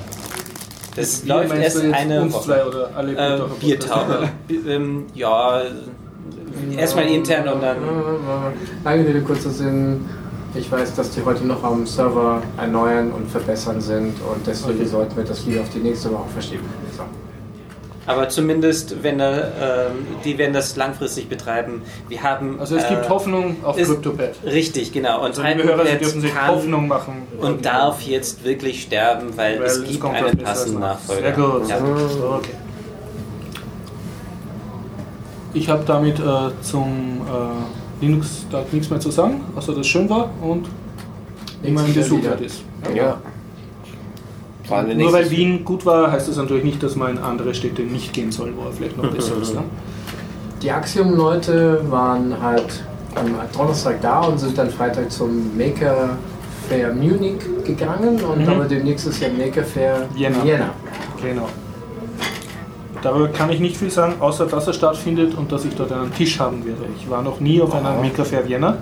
S2: Das
S1: Wir
S2: läuft erst
S1: du jetzt
S2: eine Woche.
S1: oder alle
S2: Äh,
S1: Biertaucher-
S2: Biertaucher. Bi- ähm, ja, erstmal intern und dann.
S3: Lange Rede, kurzer Sinn. Ich weiß, dass die heute noch am Server erneuern und verbessern sind und deswegen
S1: Okay.
S3: sollten wir das lieber auf die nächste Woche verschieben. So.
S2: Aber zumindest, wenn er, ähm, die werden das langfristig betreiben. Wir haben.
S1: Also es gibt
S2: äh,
S1: Hoffnung auf Cryptopad.
S2: Richtig, genau. Und
S1: Also liebe Hörer, Sie dürfen sich
S2: kann
S1: Hoffnung machen.
S2: und darf jetzt wirklich sterben, weil,
S1: Weil
S2: es gibt einen passenden
S1: nach.
S2: Nachfolger.
S1: Sehr gut.
S2: Ja.
S1: Okay. Ich habe damit äh, zum äh, Linux-Tag nichts mehr zu sagen, außer dass es schön war und immer
S3: wieder.
S1: wert ist.
S6: Ja. Allem
S1: Nur weil Wien gut war, heißt das natürlich nicht, dass man in andere Städte nicht gehen soll, wo er vielleicht noch besser ist. Ne?
S3: Die Axiom-Leute waren halt am Donnerstag da und sind dann Freitag zum Maker Fair Munich gegangen und
S1: Mhm.
S3: aber demnächst ist ja Maker Fair
S1: Vienna.
S3: Vienna.
S1: Genau. Darüber kann ich nicht viel sagen, außer dass er stattfindet und dass ich dort einen Tisch haben werde. Ich war noch nie auf einer Maker Fair Vienna.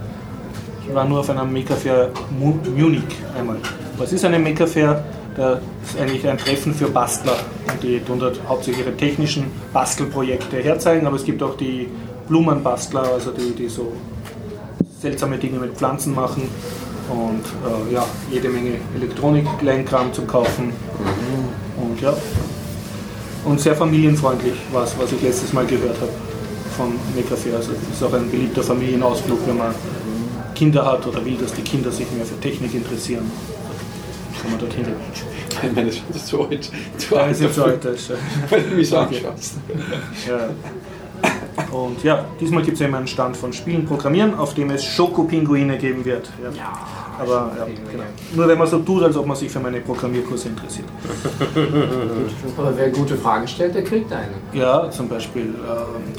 S1: Ich war nur auf einer Maker Fair Mu Munich einmal. Was ist eine Maker Fair? Das ist eigentlich ein Treffen für Bastler. Und die tun dort hauptsächlich ihre technischen Bastelprojekte herzeigen, aber es gibt auch die Blumenbastler, also die, die so seltsame Dinge mit Pflanzen machen und äh, ja, jede Menge Elektronik, Kleinkram zum Kaufen. Und ja, und sehr familienfreundlich war was ich letztes Mal gehört habe von Makerfair. Also es ist auch ein beliebter Familienausflug, wenn man Kinder hat oder will, dass die Kinder sich mehr für Technik interessieren. Kann man dorthin.
S4: Ich meine, das ist zu alt. Zu
S1: Ja,
S4: alt
S1: so
S4: dafür,
S1: alt, das ist,
S4: Wenn du mich so
S1: Okay.
S4: anschaust.
S1: Ja. Und ja, diesmal gibt es eben einen Stand von Spielen Programmieren, auf dem es Schokopinguine geben wird. Ja. Aber ja, genau. nur wenn man so tut, als ob man sich für meine Programmierkurse interessiert.
S3: Aber wer gute Fragen stellt, der kriegt eine.
S1: Ja, zum Beispiel, ähm,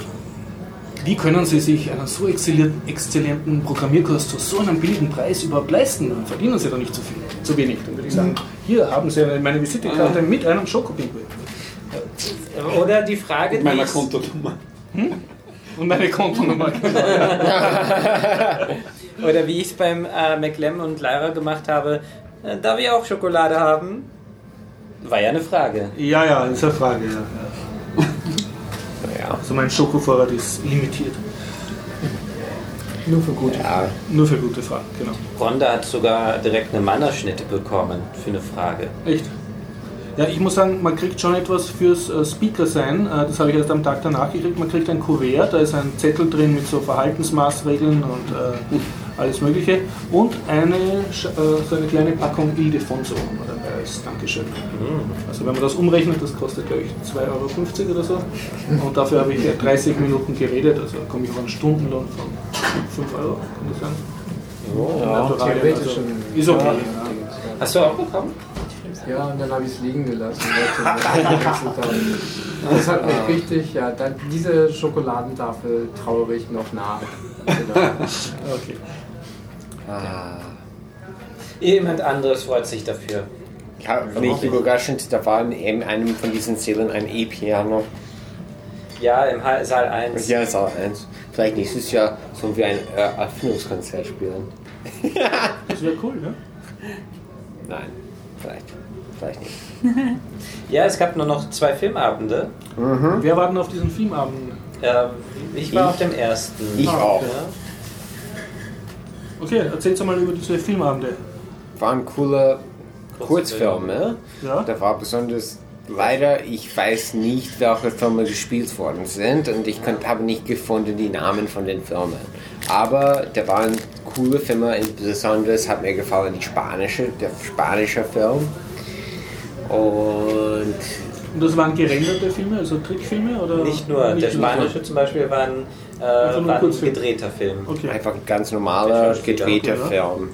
S1: wie können Sie sich einen so exzellenten, Programmierkurs zu so einem billigen Preis überhaupt leisten? Dann verdienen Sie doch nicht zu viel, zu wenig. Dann würde ich sagen, hier haben Sie meine Visitekarte mit einem Schokopinguin.
S2: Oder die Frage,
S4: Mit meiner Kontonummer.
S1: Und meine Kontonummer.
S2: Oder wie ich es beim äh, McLem und Lyra gemacht habe, äh, darf ich auch Schokolade haben? War ja eine Frage.
S1: ja, ja, ist eine Frage. Ja, ja. Also mein Schokovorrat ist limitiert.
S3: Nur für gute
S6: Ja,
S1: Nur für gute Fragen, genau.
S2: Ronda hat sogar direkt eine Mannerschnitte bekommen für eine Frage.
S1: Echt? Ja, ich muss sagen, man kriegt schon etwas fürs äh, Speaker sein. Äh, das habe ich erst am Tag danach gekriegt. Man kriegt ein Kuvert, da ist ein Zettel drin mit so Verhaltensmaßregeln und äh, alles Mögliche. Und eine, äh, so eine kleine Packung Ildefonso haben wir dabei als Dankeschön. Also wenn man das umrechnet, das kostet glaube ich 2,50 Euro oder so. Und dafür habe ich ja 30 Minuten geredet, also komme ich auf einen Stundenlohn von 5 Euro, kann das sein?
S2: Ja.
S1: Naturalien,
S3: theoretisch
S1: also,
S3: schon.
S1: Ist okay.
S3: Ja.
S1: Ja.
S2: Hast du auch bekommen?
S3: Ja, und dann habe ich es liegen gelassen. Das hat mich richtig, ja, dann, diese Schokoladentafel trauere ich noch nach. Genau.
S1: Okay.
S6: Ah.
S2: Jemand anderes freut sich dafür.
S6: Ich habe nicht überraschend, da war in einem von diesen Sälen ein E-Piano.
S2: Ja, im Ha- Saal 1.
S6: Ja, auch eins. Vielleicht nächstes Jahr sollen wir ein äh, Eröffnungskonzert spielen.
S1: Das wäre cool, ne?
S6: Nein, vielleicht. Vielleicht nicht.
S2: Ja, es gab nur noch zwei Filmabende.
S1: Wer war denn auf diesen Filmabenden?
S2: Äh, ich war
S6: Ich-
S2: auf dem ersten.
S6: Ich auch.
S2: Ja.
S1: Okay, erzähl's mal über diese Filmabende.
S6: Waren coole Kurzfilme.
S1: Ja?
S6: Da war besonders leider, ich weiß nicht, welche Filme gespielt worden sind und ich habe nicht gefunden die Namen von den Filmen. Aber da waren coole Filme, besonders hat mir gefallen die spanische, der spanische Film. Und
S1: Und das waren gerenderte Filme, also Trickfilme? Oder
S2: Nicht nur, der spanische zum Beispiel war ein, äh, war ein gedrehter Film.
S1: Okay.
S6: einfach ein ganz normaler, gedrehter
S1: ja.
S6: Film.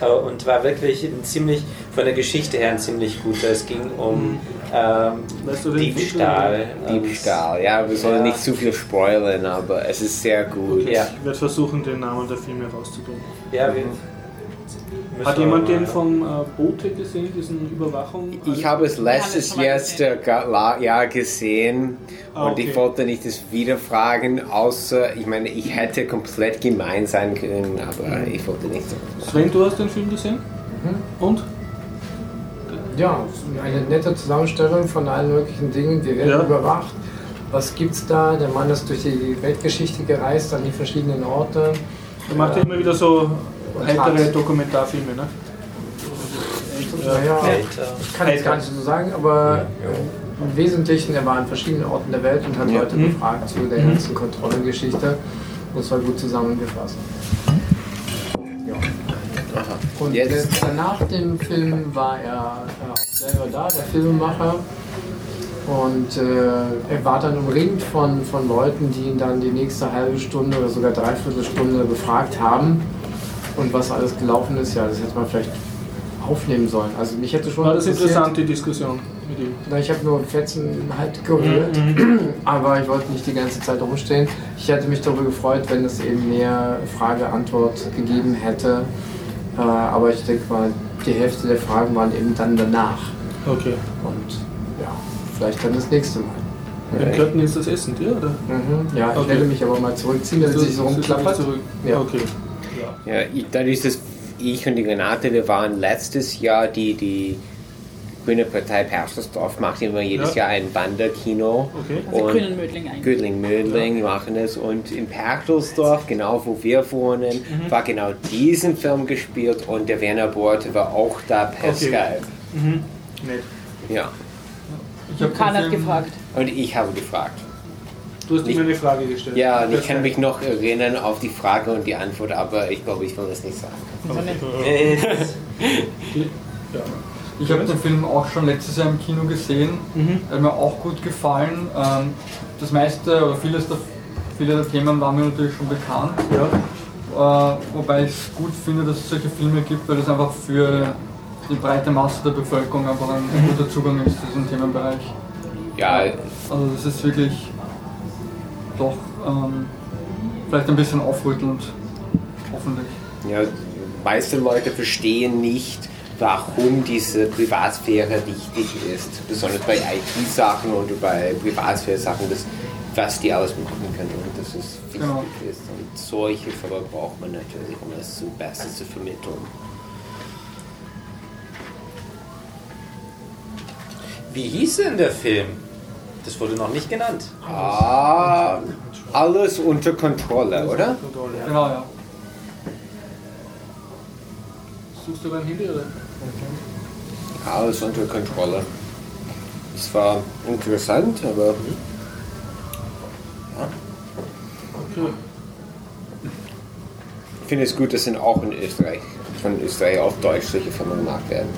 S2: Äh, Und war wirklich ein ziemlich, von der Geschichte her ein ziemlich guter. Es ging um ähm,
S1: Weißt du den
S2: Diebstahl.
S6: Diebstahl, ja, wir sollen
S2: Ja.
S6: nicht zu viel spoilern, aber es ist sehr gut.
S1: Okay,
S2: Ja.
S1: Ich werde versuchen, den Namen der Filme rauszubringen.
S2: Ja, wir,
S1: Hat jemand den vom äh, Boote gesehen, diesen Überwachung?
S6: Ich habe es letztes äh, Jahr gesehen
S1: Ah,
S6: und ich
S1: okay.
S6: wollte nicht das wieder fragen, außer, ich meine, ich hätte komplett gemein sein können, aber ich wollte nicht so.
S1: Sven, du hast den Film gesehen? Und?
S3: Ja, eine nette Zusammenstellung von allen möglichen Dingen. Wir werden
S1: Ja.
S3: überwacht. Was gibt's da? Der Mann ist durch die Weltgeschichte gereist, an die verschiedenen Orte.
S1: Er macht ja immer wieder so ältere
S3: hat-
S1: Dokumentarfilme, ne?
S3: Naja, ich kann jetzt gar nicht so sagen, aber im Wesentlichen, er war an verschiedenen Orten der Welt und hat
S6: Ja.
S3: Leute befragt zu der ganzen Kontrollengeschichte. Und es war gut zusammengefasst. Ja. Und
S6: Jetzt-
S3: nach dem Film war er auch selber da, der Filmemacher. Und äh, er war dann umringt von, von Leuten, die ihn dann die nächste halbe Stunde oder sogar dreiviertel Stunde befragt haben. Und was alles gelaufen ist, ja, das hätte man vielleicht aufnehmen sollen. Also mich hätte schon
S1: War das interessant, die Diskussion mit ihm?
S3: na, ich habe nur Fetzen halt gerührt, aber ich wollte nicht die ganze Zeit rumstehen. Ich hätte mich darüber gefreut, wenn es eben mehr Frage-Antwort gegeben hätte. Äh, aber ich denke mal, die Hälfte der Fragen waren eben dann danach.
S1: Okay.
S3: Und ja, vielleicht dann das nächste Mal.
S1: Wir könnten jetzt das essen, dir, oder?
S3: Mhm. Ja, ich
S1: Okay.
S3: werde mich aber mal zurückziehen, damit es sich so rumklappert. Ja.
S1: Okay. Ja.
S6: Ja, ich, dadurch, dass ich und die Renate, wir waren letztes Jahr die, die Grüne Partei Perschersdorf macht immer jedes
S1: Ja.
S6: Jahr ein Wanderkino.
S1: Okay.
S5: Also
S6: Und-
S5: Grünen Mödling eigentlich.
S6: Mödling machen es und in Perchtelsdorf, genau wo wir wohnen,
S1: Mhm.
S6: war genau diesen Film gespielt und der Werner Bort war auch da per
S1: Okay.
S6: Skype.
S1: Mhm. Nett.
S6: Ja,
S7: Ich habe
S5: Kahn hat gefragt.
S6: und ich habe gefragt.
S1: Du hast
S6: Nicht-
S1: ihm eine Frage gestellt.
S6: Ja, und ich kann mich noch erinnern auf die Frage und die Antwort, aber ich glaube, ich will das nicht sagen.
S5: Nicht.
S2: Äh,
S1: Ja.
S7: Ich habe den Film auch schon letztes Jahr im Kino gesehen.
S1: Mhm.
S7: Hat mir auch gut gefallen. Ähm, Das meiste oder vieles der, viele der Themen waren mir natürlich schon bekannt.
S1: Ja.
S7: Äh, wobei ich es gut finde, dass es solche Filme gibt, weil das einfach für die breite Masse der Bevölkerung einfach ein guter Zugang ist zu diesem Themenbereich.
S6: Ja,
S7: Also das ist wirklich doch ähm, vielleicht ein bisschen aufrüttelnd, hoffentlich.
S6: ja, meiste Leute verstehen nicht, warum diese Privatsphäre wichtig ist. Besonders bei IT-Sachen und bei Privatsphäre-Sachen, was die alles machen können und dass es wichtig
S7: Genau.
S6: ist. Und solche Fälle braucht man natürlich, um das zum Besten zu vermitteln.
S2: Wie hieß denn der Film? Das wurde noch nicht genannt.
S6: Ah, alles unter Kontrolle, oder?
S1: Kontrolle, ja.
S7: Genau, ja.
S1: Suchst du dein Handy oder?
S6: Alles unter Kontrolle. Es war interessant, aber
S1: Okay.
S6: ich finde es gut, dass in, auch in Österreich von Österreich auf Deutsch solche Filme gemacht werden.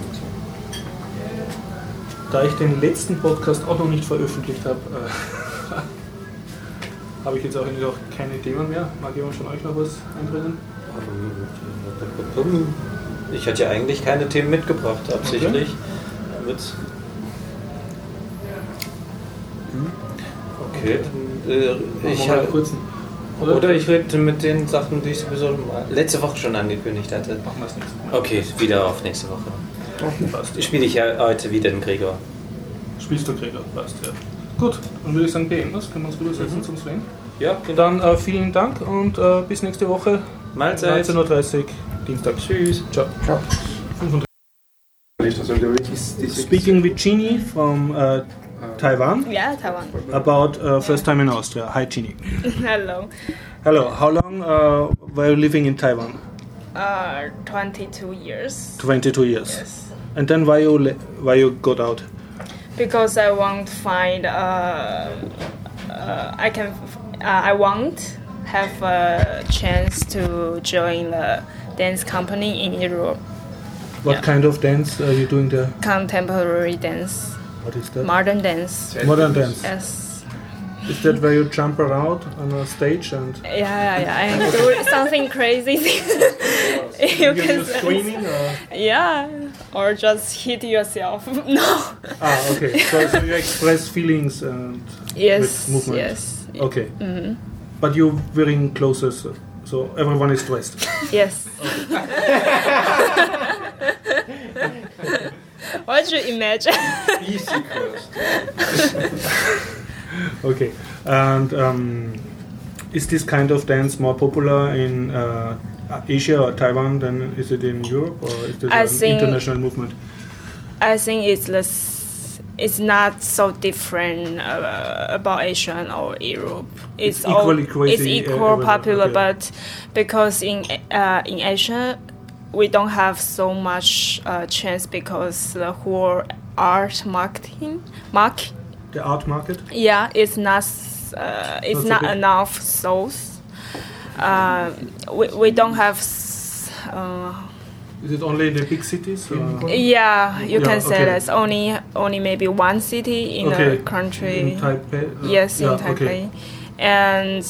S1: Da ich den letzten Podcast auch noch nicht veröffentlicht habe, äh, habe ich jetzt auch eigentlich auch keine Themen mehr. Mag jemand von euch noch was einbringen?
S2: Ich hatte ja eigentlich keine Themen mitgebracht, absichtlich. Damit- Okay, dann, äh, ich habe.
S1: kurz.
S2: Oder ich rede mit den Sachen, die ich sowieso letzte Woche schon angekündigt hatte.
S1: Machen wir es nächste Mal.
S2: Okay, wieder auf nächste Woche.
S1: Passt.
S2: Spiele ich ja heute wieder den Gregor.
S1: Spielst du Krieger? Passt, ja. Gut, dann würde ich sagen, beenden das. Können wir uns rübersetzen zum Sven.
S2: Ja,
S1: Dann äh, vielen Dank und äh, bis nächste Woche.
S2: Mahlzeit.
S1: 19.30 Uhr, Dienstag. Tschüss. Ciao.
S6: Ciao.
S1: 35. Speaking with Genie from uh, Taiwan
S8: Yeah, Taiwan.
S1: about uh, first time in Austria. Hi, Genie.
S8: Hello.
S1: Hello. How long uh, were you living in Taiwan?
S8: Uh, 22 years.
S1: 22 years.
S8: Yes.
S1: And then why you le- why you got out?
S8: Because I want to find. Uh, uh, I can. Uh, I want have a chance to join the dance company in Europe.
S1: What
S8: Yeah.
S1: kind of dance are you doing there?
S8: Contemporary dance,
S1: What is that?
S8: modern dance.
S1: Modern dance.
S8: Yes.
S1: Is that where you jump around on a stage and
S8: Yeah, yeah, yeah. And do something crazy. you can.
S1: you're screaming? Or?
S8: Yeah. Or just hit yourself. no.
S1: Ah, okay. So, so you express feelings and
S8: Yes.
S1: with movement.
S8: Yes.
S1: Okay. But you're wearing clothes, so everyone is dressed.
S8: Yes. what do you imagine?
S1: Okay. And um, is this kind of dance more popular in uh, Asia or Taiwan Then is it in Europe, or is it an
S8: think-
S1: international movement?
S8: I think it's less, it's not so different uh, about Asia or Europe. It's,
S1: It's equally crazy
S8: It's equal
S1: everywhere,
S8: popular,
S1: okay.
S8: but because in uh, in Asia we don't have so much uh, chance because the whole art marketing mark
S1: The art market?
S8: yeah it's not uh, it's
S1: Not so
S8: not
S1: big.
S8: enough souls. Uh, we, we don't have. Uh,
S1: Is it only the big cities? Or?
S8: yeah, you
S1: Yeah,
S8: can say
S1: okay.
S8: that's only only maybe one city in
S1: Okay,
S8: the country.
S1: In Taipei? Uh,
S8: yes, in Taipei.
S1: okay.
S8: And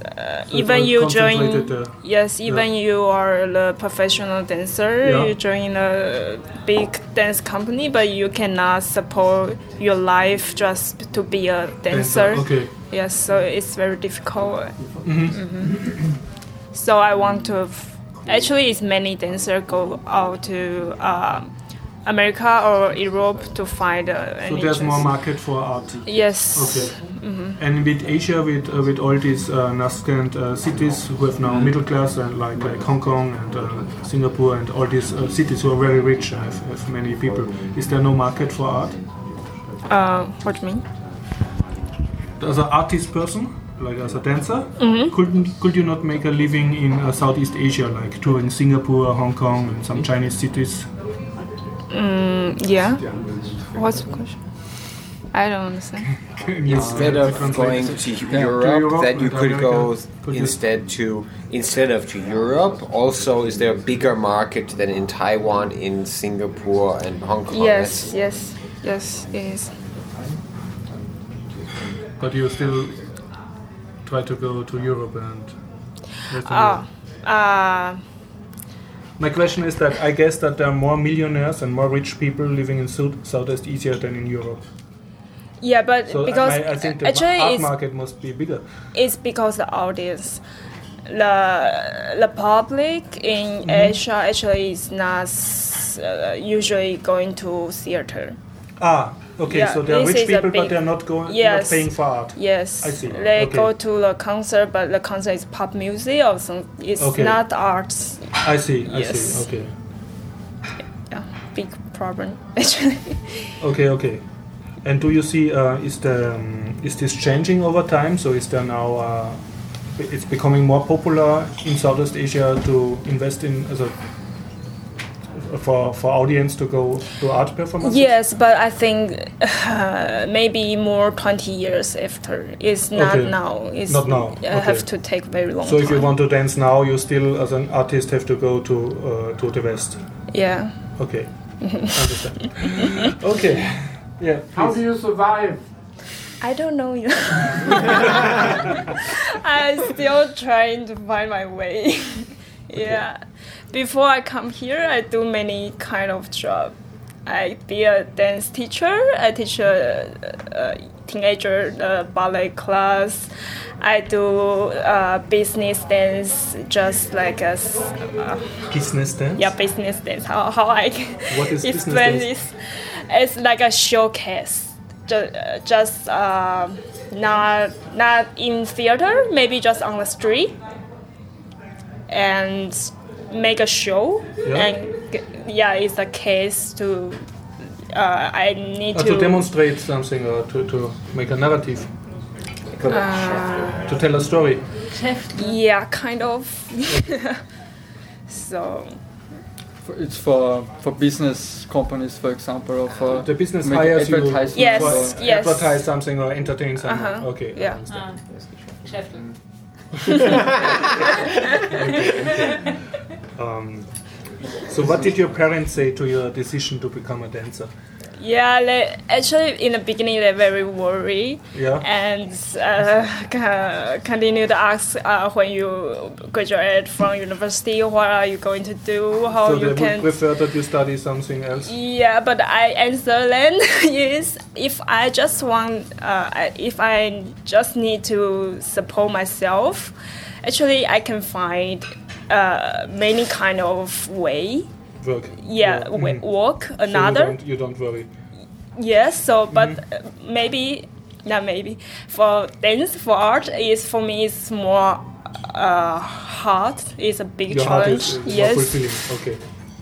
S8: uh, even you join,
S1: there.
S8: yes, even you are the professional dancer,
S1: Yeah.
S8: you join a big dance company, but you cannot support your life just to be a dancer.
S1: Okay.
S8: Yes, so it's very difficult.
S1: Mhm.
S8: Mhm. So I want to. F- actually, it's many dancers go out to um America or Europe to find uh,
S1: So there's more market for art.
S8: Yes.
S1: Okay.
S8: Mhm.
S1: And with Asia, with uh, with all these uh, nascent uh, cities who have now middle class and like like Hong Kong and uh, Singapore and all these uh, cities who are very rich and have, have many people, is there no market for art?
S8: Uh, what do you mean?
S1: As an artist person, like as a dancer,
S8: Mhm.
S1: couldn't could you not make a living in uh, Southeast Asia, like touring Singapore, Hong Kong, and some Chinese cities?
S8: Mm, yeah. What's the question? I don't understand.
S6: Instead of going to
S1: Yeah,
S6: Europe,
S1: Europe
S6: that you
S1: and
S6: could go
S1: America. Could you-
S6: instead to instead of to Europe. Also, is there a bigger market than in Taiwan, in Singapore, and Hong Kong?
S8: Yes, yes, yes, it is.
S1: But you still try to go to Europe and.
S8: Ah,
S1: Europe.
S8: uh,
S1: My question is that I guess that there are more millionaires and more rich people living in Southeast Asia than in Europe.
S8: Yeah, but
S1: So
S8: because
S1: I, I think the
S8: actually
S1: art market must be bigger.
S8: it's because the audience, the the public in
S1: Mm-hmm.
S8: Asia actually is not uh, usually going to theater.
S1: Ah, okay.
S8: Yeah,
S1: so there are rich people, but they're not going,
S8: Yes.
S1: not paying for art.
S8: Yes,
S1: I see.
S8: they
S1: Okay.
S8: go to the concert, but the concert is pop music or some. It's
S1: Okay.
S8: not arts.
S1: I see. I
S8: Yes.
S1: see. Okay.
S8: Yeah, big problem actually.
S1: Okay. Okay. And do you see uh, is the um, is this changing over time? So is there now uh, it's becoming more popular in Southeast Asia to invest in as a for for audience to go to art performances?
S8: Yes, but I think uh, maybe more 20 years after. It's not
S1: Okay.
S8: now. It's,
S1: Not now,
S8: I have to take very long
S1: So
S8: time.
S1: if you want to dance now, you still as an artist have to go to uh, to the west.
S8: Yeah.
S1: Okay, understand. okay, yeah.
S3: How do you survive?
S8: I don't know. you I'm still trying to find my way. yeah. Before I come here, I do many kind of job. I be a dance teacher. I teach a, a teenager uh, ballet class. I do uh, business dance, just like a uh,
S1: business dance?
S8: yeah business dance. How how I can
S1: What is business
S8: explain
S1: dance?
S8: this? It's like a showcase. Just, just uh, not not in theater, maybe just on the street, and make a show.
S1: Yeah.
S8: And yeah, it's a case to. Uh, I need
S1: Uh,
S8: to,
S1: to demonstrate something or to, to make a narrative,
S8: Uh,
S1: to tell a story.
S8: yeah, kind of. so
S7: For- It's for for business companies, for example, or for
S1: The business
S7: make
S1: hires you
S8: Yes,
S7: or-
S1: for
S8: yes.
S1: advertise something or entertain someone.
S8: Uh-huh.
S1: Okay.
S8: Yeah.
S1: understand.
S5: Geschäften.
S1: Um, so what did your parents say to your decision to become a dancer?
S8: Yeah, they, actually in the beginning they're very worried.
S1: Yeah.
S8: and uh, continue to ask uh, when you graduate from university, what are you going to do? How
S1: so they
S8: you can?
S1: prefer that you study something else.
S8: Yeah, but I answer then is if I just want, uh, if I just need to support myself, actually I can find uh, many kind of way.
S1: Work.
S8: Yeah,
S1: Work.
S8: wa-
S1: Mhm.
S8: work
S1: So
S8: another.
S1: you, don't, you don't worry.
S8: Yes, so but
S1: Mm-hmm.
S8: maybe not maybe for dance for art is for me is more uh, hard. It's a big
S1: Your
S8: challenge.
S1: is, is
S8: yes.
S1: Okay.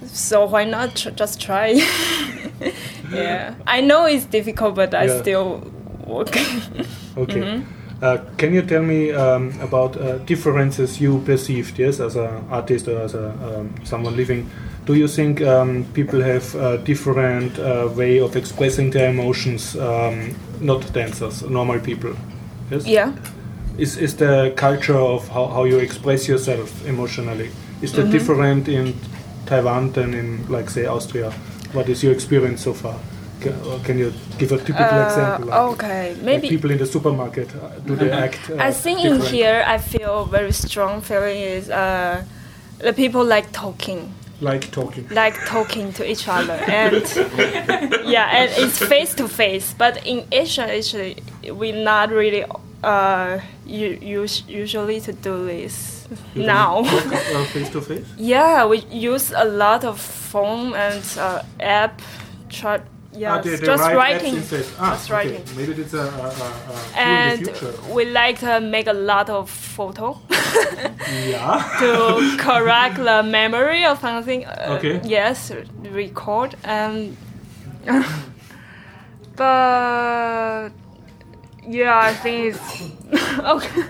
S8: so why not tr- just try? yeah, I know it's difficult, but I still work.
S1: Okay.
S8: Mm-hmm.
S1: Uh, can you tell me um, about uh, differences you perceived, yes, as an artist or as a, um, someone living? Do you think um, people have a different uh, way of expressing their emotions, um, not dancers, normal people? Yes.
S8: yeah.
S1: Is, is the culture of how, how you express yourself emotionally is
S8: Mm-hmm.
S1: different in Taiwan than in, like, say, Austria? What is your experience so far? Can, can you give a typical
S8: Uh,
S1: example? like-
S8: okay,
S1: like
S8: maybe.
S1: people in the supermarket, uh, do they act? Uh,
S8: I think in here I feel very strong feeling is uh, the people like talking.
S1: Like talking.
S8: like talking to each other and yeah and it's face to face but in asia actually we not really uh usually to do this
S1: You
S8: now
S1: uh, face to face.
S8: yeah we use a lot of phone and uh, app try yeah
S1: Ah, they- they
S8: just
S1: write
S8: writing.
S1: Ah,
S8: just
S1: okay.
S8: writing
S1: Maybe it's a, a, a, a in
S8: and
S1: the future.
S8: we like to make a lot of photo
S1: Yeah.
S8: to correct the memory of something. Uh,
S1: Okay.
S8: Yes, record and. but yeah, I think it's okay.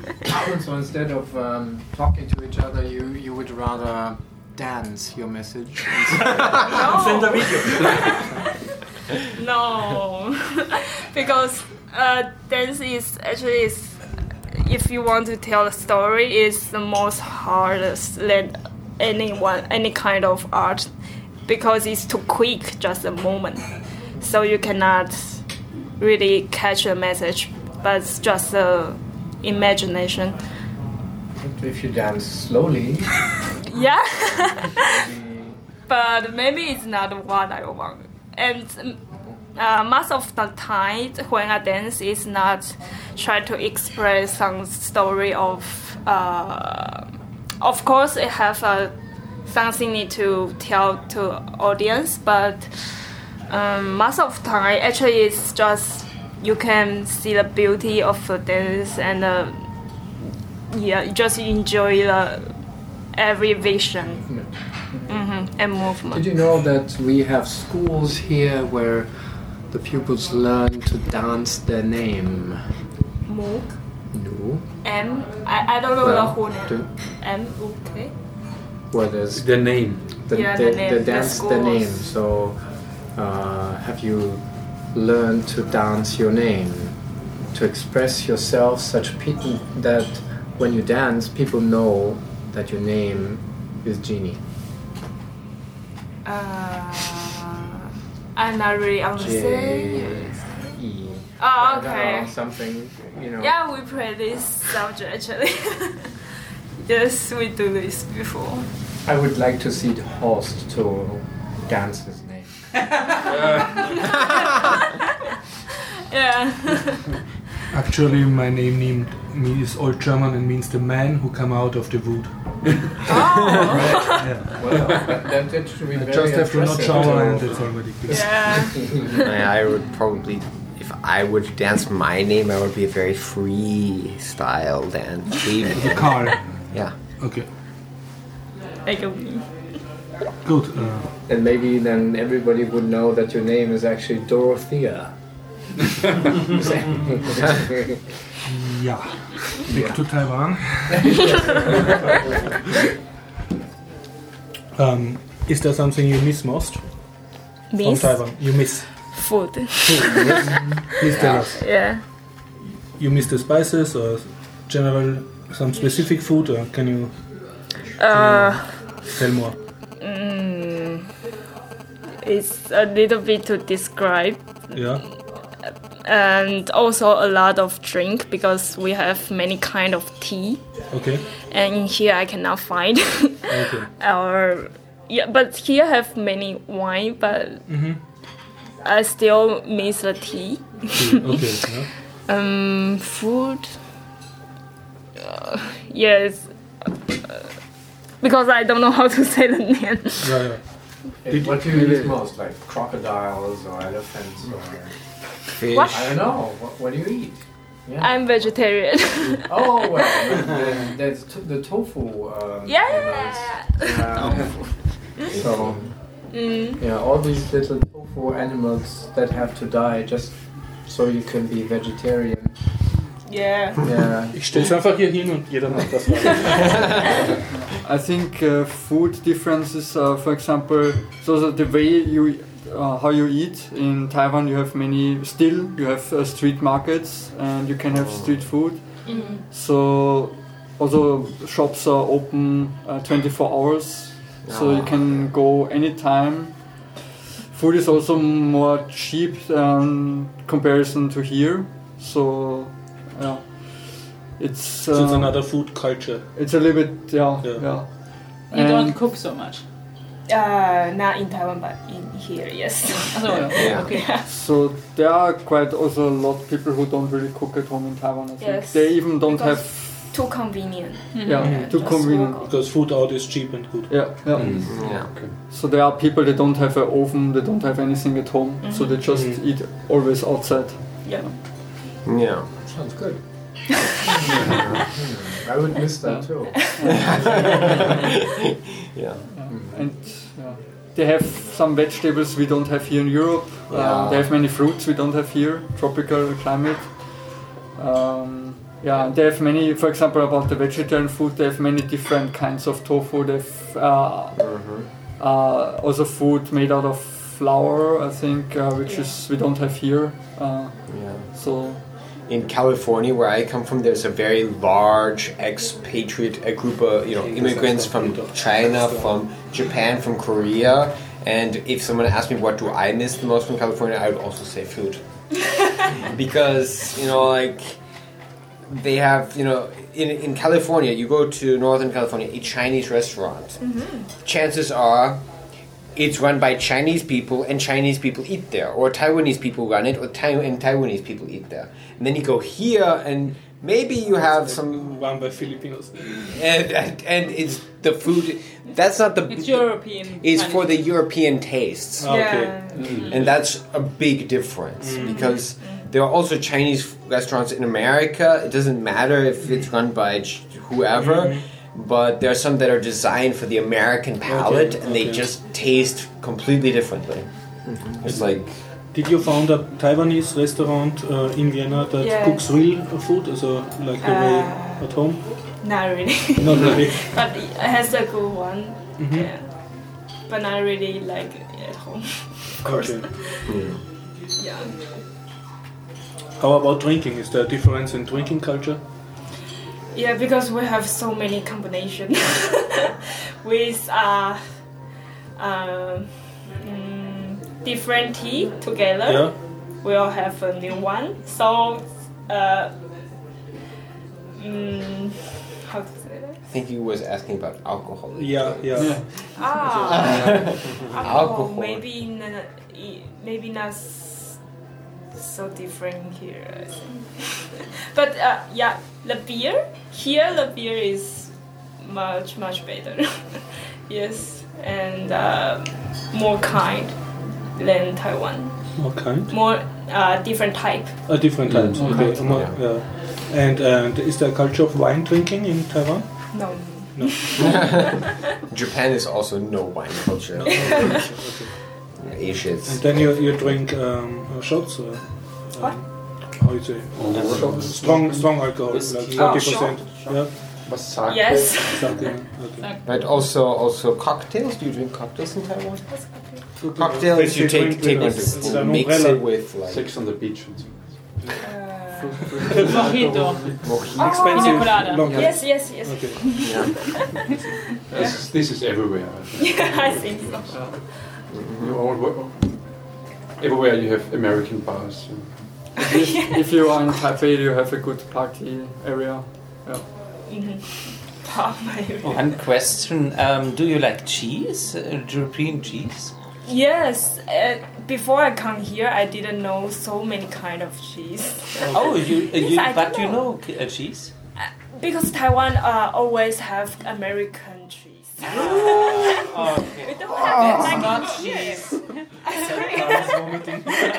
S3: So instead of um, talking to each other, you, you would rather dance your message.
S1: Send a video.
S8: No, because uh, dance is actually is if you want to tell a story, is the most hardest than anyone any kind of art because it's too quick, just a moment. So you cannot really catch a message, but it's just a imagination.
S3: If you dance slowly,
S8: Yeah. but maybe it's not what I want. And uh, most of the time, when I dance, is not try to express some story of. Uh, of course, it have a something need to tell to audience, but um, most of time, actually, it's just you can see the beauty of the dance and uh, yeah, just enjoy the every vision hmm and movement.
S3: did you know that we have schools here where the pupils learn to dance their name?
S8: Mook.
S3: No.
S8: M. I, I don't know
S3: Well,
S8: the whole name.
S3: do-
S8: M. Okay.
S3: Well, there's
S4: The name.
S3: the,
S8: Yeah,
S3: the,
S8: the name,
S3: the
S8: the
S3: dance the
S8: schools.
S3: name. So, uh, have you learned to dance your name? To express yourself such people that when you dance, people know that your name is Genie.
S8: Uh, I'm not really understand.
S3: E.
S8: Oh,
S3: I don't
S8: okay.
S3: something, you know.
S8: Yeah, we play this subject actually. yes, we do this before.
S3: I would like to see the host to dance his name.
S8: Yeah.
S1: Actually, my name named me is Old German and means the man who come out of the wood.
S3: Well, that, that should be
S1: I
S3: very
S1: just have to not shower and
S3: to-
S1: that's already good.
S8: yeah.
S6: I would probably, if I would dance my name, I would be a very freestyle dance.
S1: Carl.
S6: yeah.
S1: Okay,
S8: Like a
S1: good. Uh,
S3: And maybe then everybody would know that your name is actually Dorothea.
S1: yeah. back to Taiwan. um, is there something you miss most from Taiwan? You miss.
S8: food.
S1: Please tell us.
S8: Yeah.
S1: You miss the spices or general some specific food, or can you
S8: Uh,
S1: tell more?
S8: mm, it's a little bit to describe.
S1: Yeah.
S8: and also a lot of drink because we have many kind of tea
S1: Okay.
S8: and here i cannot find
S1: Okay.
S8: our yeah but here have many wine but
S1: Mhm.
S8: i still miss the tea
S1: Okay. Yeah.
S8: um food uh, yes uh, because i don't know how to say the name
S1: Yeah. yeah.
S3: And what do you eat most? Like crocodiles or elephants or
S6: Fish.
S8: What?
S3: I don't know. What, what do you eat? Yeah.
S8: i'm vegetarian
S3: oh well, then there's t- the tofu. Um,
S8: yeah
S3: animals. Yeah. so
S8: mm.
S3: yeah, all these little tofu animals that have to die just so you can be vegetarian.
S8: yeah
S3: Yeah.
S1: Ich stell's einfach hier hin und jeder macht das.
S7: I think uh, food differences, uh, for example, so that the way you, uh, how you eat in Taiwan, you have many still you have uh, street markets and you can have street food. So also shops are open uh, 24 hours, so you can go anytime. Food is also more cheap than comparison to here. So yeah, it's
S1: So it's
S7: uh,
S1: another food culture.
S7: it's a little bit yeah
S1: Yeah.
S7: yeah.
S5: You don't cook so much.
S8: Uh not in taiwan but in here yes ah,
S5: So,
S6: Yeah.
S5: okay.
S7: So there are quite also a lot of people who don't really cook at home in Taiwan. I think
S8: Yes,
S7: they even don't
S8: because-
S7: have
S8: too convenient mm-hmm.
S7: yeah too convenient.
S8: walk
S1: Because food out is cheap and good.
S7: Yeah, yeah. Mm, mm-hmm.
S6: Yeah.
S7: So there are people that don't have an oven, they don't have anything at home, mm-hmm. so they just
S1: Mhm.
S7: eat always outside.
S8: yeah
S6: Yeah.
S3: Sounds good. I would miss that too.
S6: Yeah.
S7: And yeah. they have some vegetables we don't have here in Europe.
S6: Yeah.
S7: Um, they have many fruits we don't have here, tropical climate. Um, yeah, and they have many, for example, about the vegetarian food, they have many different kinds of tofu. They have uh, uh, also food made out of flour, I think, uh, which is we don't have here. Uh,
S6: Yeah.
S7: so
S6: in California, where I come from, there's a very large expatriate a group of you know immigrants from China, from Japan, from Korea. And if someone asked me what do I miss the most from California, I would also say food, because you know like they have you know in in California, you go to Northern California, a Chinese restaurant. Mm-hmm. Chances are it's run by Chinese people and Chinese people eat there, or Taiwanese people run it, or tai- and Taiwanese people eat there. And then you go here, and maybe you have some,
S1: Run by Filipinos.
S6: and, and, and it's the food. That's not the.
S5: It's European.
S6: It's
S5: kind
S6: for the European tastes, ah,
S1: Okay.
S8: yeah mm.
S6: and that's a big difference mm. because mm-hmm. Mm-hmm. there are also Chinese restaurants in America. It doesn't matter if it's run by ch- whoever. Mm-hmm. But there are some that are designed for the American palate, and they just taste completely differently. It's like
S1: Did Did you found a Taiwanese restaurant uh, in Vienna that
S8: Yeah.
S1: cooks real food, so like the way
S8: Uh,
S1: at home?
S8: Not really.
S1: Not really.
S8: but it has a good one.
S1: Mhm.
S8: Yeah. But not really like at home. of course.
S1: Okay.
S8: Yeah.
S1: How about drinking? Is there a difference in drinking culture?
S8: Yeah, because we have so many combinations with uh, um, mm, different tea together.
S1: Yeah.
S8: We all have a new one. So, uh, mm, how to say that?
S6: I think he was asking about alcohol.
S1: Yeah, yeah.
S8: Ah, alcohol.
S6: Alcohol.
S8: Maybe not, maybe not so different here. But uh, yeah, the beer here, the beer is much much better. yes, and uh, more kind than Taiwan.
S1: What kind?
S8: More uh, different type.
S1: Uh, different types.
S7: Mm.
S1: Okay.
S7: Okay.
S1: More- yeah. And and is there a culture of wine drinking in Taiwan?
S8: No. No.
S6: Japan is also no wine culture. Asia
S1: And then you you drink um, uh, shots. Or,
S8: What?
S1: um, How you say? Strong strong alcohol,
S2: Whiskey.
S1: like forty percent. Yeah.
S4: Masake.
S8: Yes.
S1: Something. Okay.
S6: But also also cocktails. Do you drink cocktails in Taiwan?
S1: Good.
S6: Cocktails
S1: Fancy
S6: you take take
S1: with
S6: with
S1: it's
S6: mix
S1: umbrella.
S6: it with like
S4: Sex on the beach and.
S8: Uh,
S5: Mojito.
S6: mojito.
S1: Expensive.
S5: Pina colada.
S8: yes, yes, yes.
S1: Okay.
S4: This, is- this is everywhere.
S8: Yeah, I think so.
S4: You all, everywhere you have American bars. and-
S7: If, if you are in Taipei, you have a good party area.
S8: Mm-hmm.
S2: One question: um, Do you like cheese? Uh, European cheese?
S8: Yes, uh, before I come here, I didn't know so many kind of cheese.
S2: Oh, you, uh,
S8: Yes,
S2: you but
S8: do
S2: you
S8: know.
S2: know uh, cheese?
S8: Because Taiwan uh, always have American cheese.
S2: Okay.
S8: we don't have it like
S2: not
S8: here.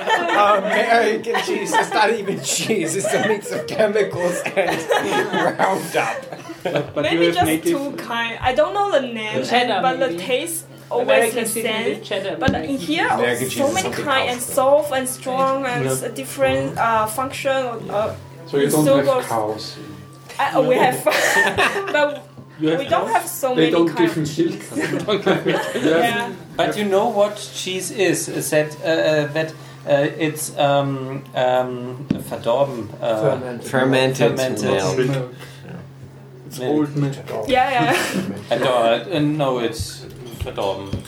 S6: American cheese. It's not even cheese. It's a mix of chemicals and Roundup.
S1: But, but
S8: Maybe just
S1: native.
S8: two kind. I don't know the name,
S5: Cheddar,
S8: but
S5: maybe.
S8: the taste always the same.
S5: with cheddar.
S8: But in here,
S6: American
S8: so many kind
S6: else,
S8: and soft and strong and
S1: Yeah.
S8: s- different uh, function. Uh,
S4: So you don't
S8: So
S4: have cows.
S8: uh, we have, but
S1: You have
S8: we don't have so
S7: They
S8: many
S7: don't give
S8: of
S7: him
S8: cheese.
S7: milk.
S8: Yeah.
S2: But you know what cheese is? Is that uh, that uh, it's um, um, verdorben? Uh,
S3: Fermented.
S6: Fermented,
S2: Fermented.
S6: milk.
S7: milk. It's old milk.
S8: Yeah, yeah.
S2: I don't, uh, no, it's verdorben.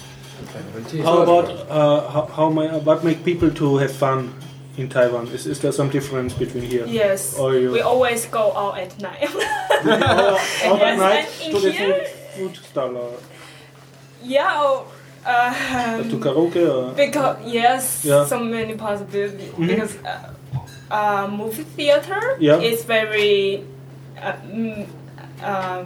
S1: How about uh, how, how my, what make people to have fun in Taiwan? Is, is there some difference between here?
S8: Yes.
S1: Or you
S8: We always go out at night.
S1: out at night to the food, food stall or
S8: yeah. Or, uh,
S1: to karaoke or
S8: because yes,
S1: Yeah.
S8: so many possibilities.
S1: Mhm.
S8: Because uh, uh, movie theater
S1: Yeah.
S8: is very, uh, mm, uh,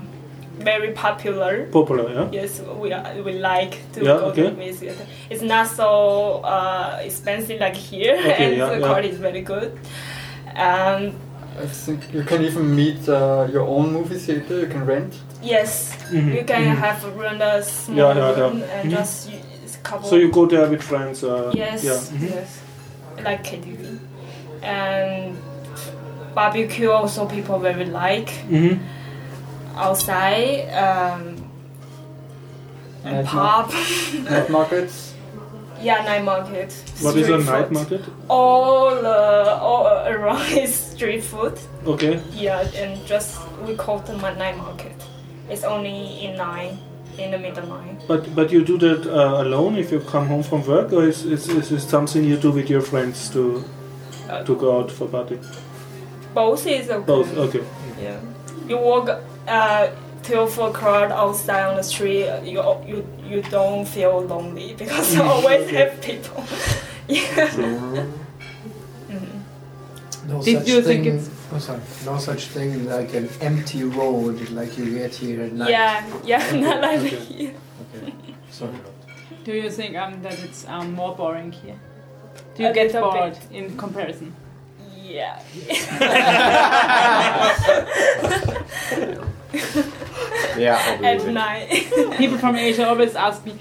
S8: very popular.
S1: popular? Yeah.
S8: Yes, we are, we like to
S1: Yeah,
S8: go
S1: okay.
S8: to movie theater. It's not so uh, expensive like here,
S1: Okay,
S8: and
S1: yeah,
S8: the
S1: yeah.
S8: quality is very good. And
S7: I think you can even meet uh, your own movie theater. You can rent.
S8: yes,
S1: Mhm,
S8: you can
S1: mhm.
S8: have run a small
S1: Yeah, yeah, yeah.
S8: room and
S1: Mhm.
S8: just use couple.
S1: So you go there with friends? Uh,
S8: Yes,
S1: Yeah.
S8: yes, like KTV, and barbecue also people very like
S1: Mhm.
S8: Outside. Um, and
S7: Night
S8: pub,
S7: Night markets.
S8: yeah, night market.
S1: What is
S8: street
S1: a night market?
S8: All uh, all around is street food.
S1: Okay.
S8: Yeah, and just we call them a night market. It's only in nine, in the middle nine.
S1: But but you do that uh, alone if you come home from work, or is, is, is it something you do with your friends to
S8: Uh,
S1: to go out for party?
S8: Both is okay.
S1: Both. Okay.
S8: Yeah. You walk uh, till four crowd outside on the street. You you you don't feel lonely because you always have people. yeah. Mhm.
S3: No
S5: Did
S3: such
S5: you
S3: thing,
S5: think it's-
S3: oh, sorry, no such thing like an empty road like you get here at night.
S8: Yeah, yeah, not like
S1: Okay.
S8: here.
S3: Sorry.
S5: Do you think um, that it's um, more boring here? Do you
S8: A
S5: get bored
S8: bit.
S5: in comparison?
S8: Yeah.
S6: Yeah,
S8: At night.
S5: People from Asia always ask me,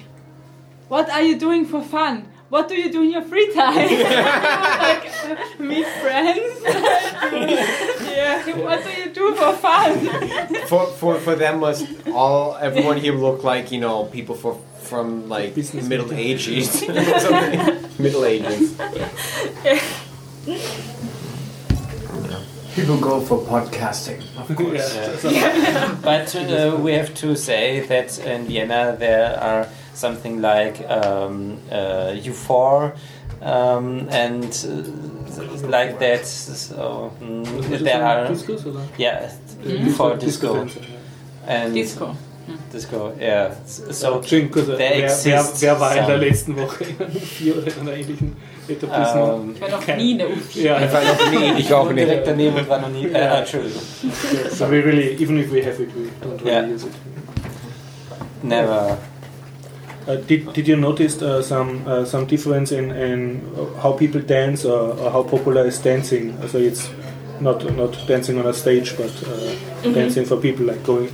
S5: "What are you doing for fun? what do you do in your free time? like meet friends. yeah. What do you do for fun?
S6: For, for, for them, must all everyone here look like you know people for from like
S1: Business
S6: middle ages, middle ages.
S3: People go for podcasting, of course.
S2: But uh, we have to say that in Vienna there are something like um, uh, U4 um, and uh, like that. So mm, there are
S1: Discos, oder?
S2: yeah U4 disco
S1: Disco.
S2: and
S5: Disco.
S2: Disco yeah. So
S1: Entschuldigung, kurz,
S2: there
S1: wer, wer,
S2: exists
S1: wer war in der
S2: some,
S1: letzten Woche in einem Vier oder in einer ähnlichen Etablissement?
S2: um,
S5: Ich war noch nie in der Uni.
S1: ja,
S6: Ich war noch nie, ich auch nicht.
S2: direkt daneben und war noch nie. Äh, Entschuldigung.
S1: so we really, even if we have it, we don't really
S2: Yeah.
S1: use it.
S2: Never.
S1: Uh, did, did you notice uh, some uh, some difference in, in how people dance or, or how popular is dancing? So it's not not dancing on a stage, but uh, dancing for people like going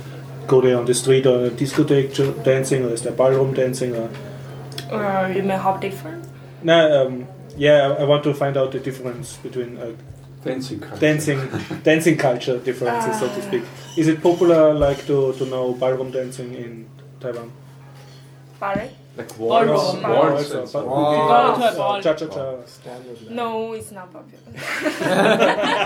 S1: go there on the street or a discotheque ju- dancing, or is there ballroom dancing? Or
S8: Uh, you mean how different?
S1: no, um, yeah, I I want to find out the difference between uh,
S4: Dancing culture.
S1: dancing dancing culture differences, so to speak. Is it popular like to, to know ballroom dancing in Taiwan?
S8: Ballet?
S4: Like waltz.
S1: Cha cha cha.
S8: No, it's not popular.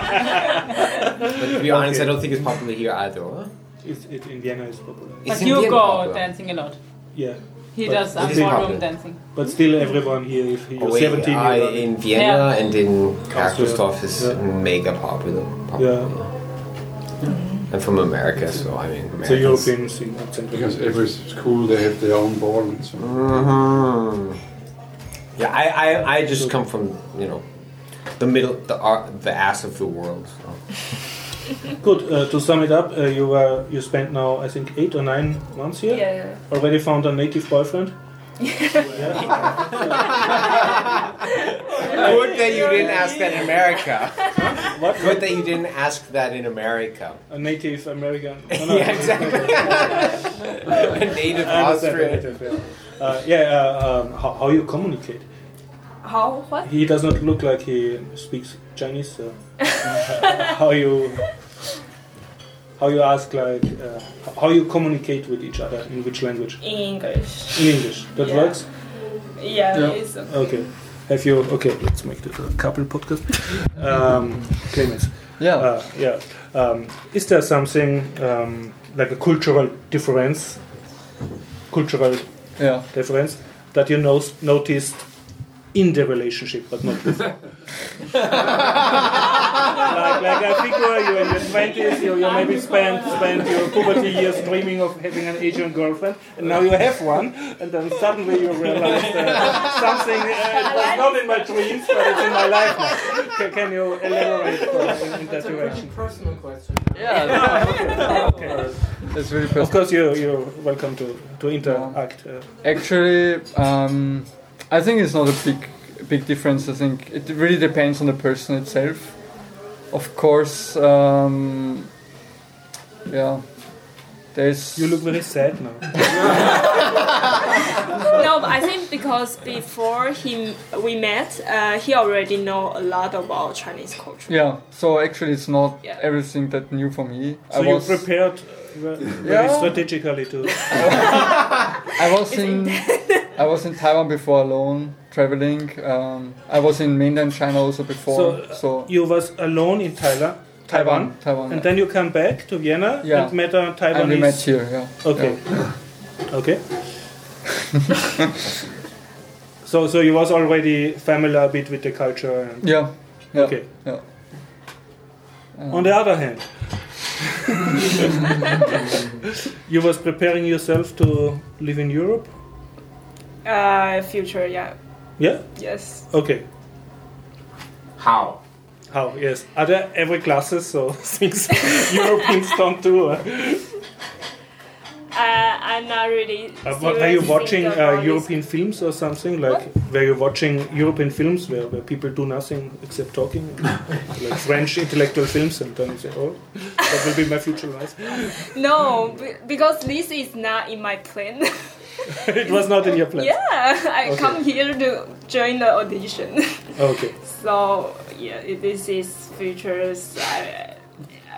S6: But to be honest, I don't think it's popular here either. Huh?
S1: It's, it, in Vienna is popular.
S5: But
S6: It's
S5: you
S6: Vienna
S5: go
S6: popular.
S5: dancing a lot.
S1: Yeah,
S5: He
S1: But
S5: does
S1: it's in
S5: ballroom dancing.
S1: but still everyone here, if you're
S6: Oh, wait,
S1: 17,
S6: uh,
S1: you're
S6: in Vienna
S5: Yeah.
S6: and in Krakow is
S1: Yeah.
S6: mega popular. popular. I'm from America, so I mean,
S1: it's a European scene.
S4: Because every school they have their own ball so on.
S6: Mhm. Yeah, I, I, I just come from you know the middle, the ar- the ass of the world. So.
S1: Good. Uh, to sum it up, uh, you were you spent now I think eight or nine months here.
S8: Yeah.
S1: Already found a native boyfriend.
S6: Good that you didn't ask that in America.
S1: What?
S6: Good that you didn't ask that in America.
S1: A native American. No, no.
S6: yeah, exactly. A native
S1: I
S6: Austrian.
S1: native, yeah. Uh, yeah. Uh, um, how, how you communicate?
S8: How? What?
S1: He does not look like he speaks Chinese. So how you how you ask like uh, how you communicate with each other in which language?
S8: English.
S1: In English. That
S8: Yeah.
S1: works.
S8: Yeah.
S7: Yeah.
S8: It's,
S1: Okay. Have you? Okay. Let's make this a couple podcast. Um, Clemens.
S7: Yeah.
S1: Uh, yeah. Um, is there something um, like a cultural difference? Cultural
S7: yeah.
S1: difference that you know, noticed in the relationship, but not before. like, like I figure you are in your twenties, you, you maybe spent spent your puberty years dreaming of having an Asian girlfriend, and now you have one, and then suddenly you realize that something uh, was not in my dreams, but it's in my life now. Can, can you elaborate uh, in, in that
S3: That's
S1: direction?
S3: personal question.
S7: Yeah.
S1: Okay.
S7: That's very
S1: Of course, you you're welcome to to interact. Uh,
S7: Actually, um, I think it's not a big big difference. I think it really depends on the person itself. Of course, um, yeah. There's
S1: you look very sad now.
S8: no, but I think because before he we met, uh, he already know a lot about Chinese culture.
S7: yeah. So actually, it's not
S8: Yeah.
S7: everything that new for me.
S1: So
S7: I
S1: you
S7: was
S1: prepared uh, very
S7: Yeah.
S1: strategically too.
S7: I was in I was in Taiwan before alone traveling. Um, I was in mainland China also before.
S1: So,
S7: So,
S1: you was alone in Thailand, Taiwan,
S7: Taiwan.
S1: and then you come back to Vienna
S7: Yeah.
S1: and met a
S7: and
S1: Taiwanese.
S7: we met here. Yeah.
S1: Okay. Okay. so, so you was already familiar a bit with the culture. And,
S7: Yeah. Yeah.
S1: Okay.
S7: Yeah.
S1: On the other hand, you was preparing yourself to live in Europe.
S8: Uh, future, yeah.
S1: Yeah.
S8: Yes.
S1: Okay.
S6: How?
S1: How? Yes. Are there every classes so things Europeans don't do? Uh,
S8: Uh, I'm not really.
S1: Uh, what, were you watching uh. European films or something? Like, were you watching European films where, where people do nothing except talking? like French intellectual films, and then you say, oh, that will be my future life.
S8: No, because this is not in my plan.
S1: it was not in your plan.
S8: Yeah, I
S1: Okay.
S8: come here to join the audition.
S1: Okay.
S8: so yeah, this is futures. I,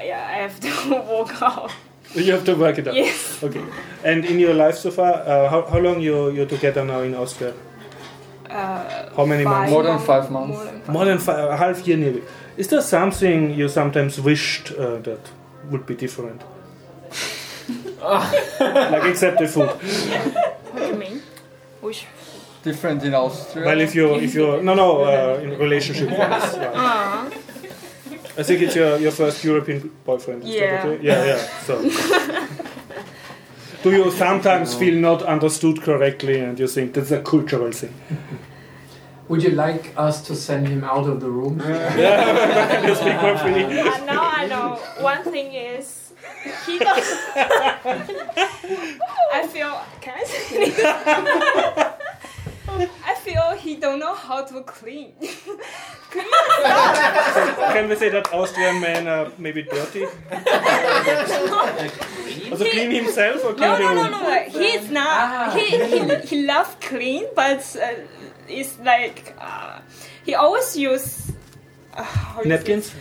S8: yeah, I have to walk out.
S1: You have to work it out.
S8: Yes.
S1: Okay. And in your life so far, uh, how, how long you you together now in Austria?
S8: Uh,
S1: How many months?
S7: More than five months.
S8: More than
S1: More than five, a half year nearly. Is there something you sometimes wished uh, that would be different? like except the food.
S8: What do you mean? Which?
S7: Different in Austria.
S1: Well, if you if you no no uh, in relationship wise. right.
S8: Uh,
S1: I think it's your, your first European boyfriend.
S8: Yeah.
S1: okay? Yeah, yeah. So. Do you sometimes feel not understood correctly and you think that's a cultural thing?
S3: Would you like us to send him out of the room?
S1: Can you speak more freely?
S8: uh, now I know. One thing is he does. I feel. Can I say this? I feel he don't know how to clean. clean
S1: Can we say that Austrian men are maybe dirty? Also clean himself or clean
S8: No,
S1: the
S8: no, no,
S1: room?
S8: no. no. He's not. He he he loves clean, but uh, it's like uh, he always use uh, how you say-
S1: Napkins?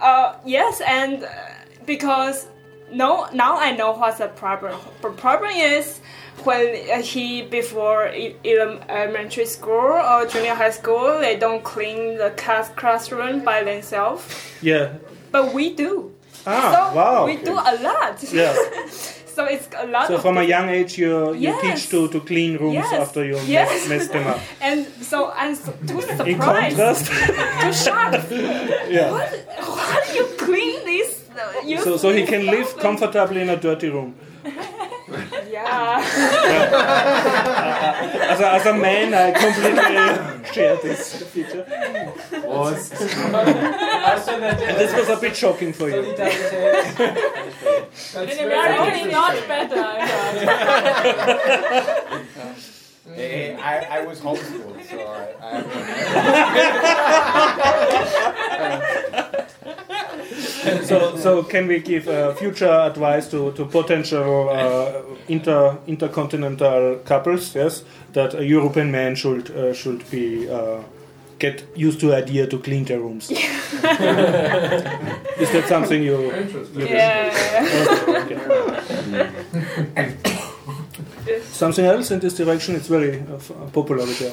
S8: Uh, yes, and uh, because no, now I know what's the problem. The problem is when uh, he before elementary school or junior high school, they don't clean the class classroom by themselves,
S1: Yeah.
S8: but we do.
S1: Ah,
S8: so
S1: wow.
S8: we do a lot.
S1: Yeah.
S8: so it's a lot.
S1: So from a young age you, you
S8: Yes.
S1: teach to, to clean rooms
S8: Yes.
S1: after you
S8: Yes.
S1: mess, mess them up.
S8: And so I'm so, too
S1: In
S8: surprised,
S1: contrast,
S8: too shocked.
S1: yeah.
S8: What? How do you clean this? uh, use
S1: So, so he can live comfortably in a dirty room.
S8: Yeah.
S1: As a, as a man, I completely share this feature. And this was a bit shocking for you.
S5: American is not better.
S6: Hey, I, I was homeschooled, so I, I
S1: So, so can we give uh, future advice to, to potential uh, inter intercontinental couples? Yes, that a European man should uh, should be uh, get used to idea to clean their rooms. Is that something you? you
S8: Yeah.
S1: Okay, okay. Something else in this direction? It's very uh, popular with you.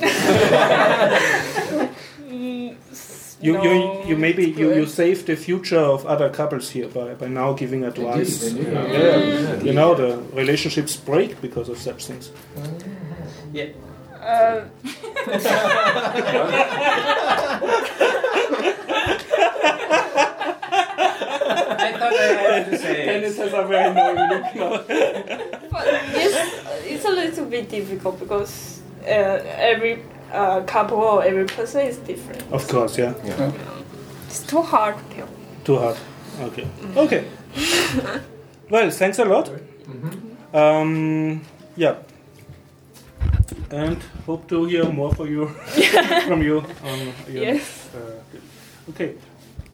S1: You, you,
S8: no,
S1: you maybe you, you save the future of other couples here by, by now giving advice.
S3: they do.
S1: Yeah. You know the relationships break because of such things.
S8: Uh,
S2: I thought I had to say
S1: Dennis has a very knowing look now.
S8: but it's, it's a little bit difficult because uh, every uh, couple or every person is different.
S1: Of course, yeah.
S8: It's too hard to tell.
S1: Too hard. Okay. Okay. well, thanks a lot. Um, yeah. And hope to hear more for you from you on your.
S8: Yes.
S1: Uh, okay.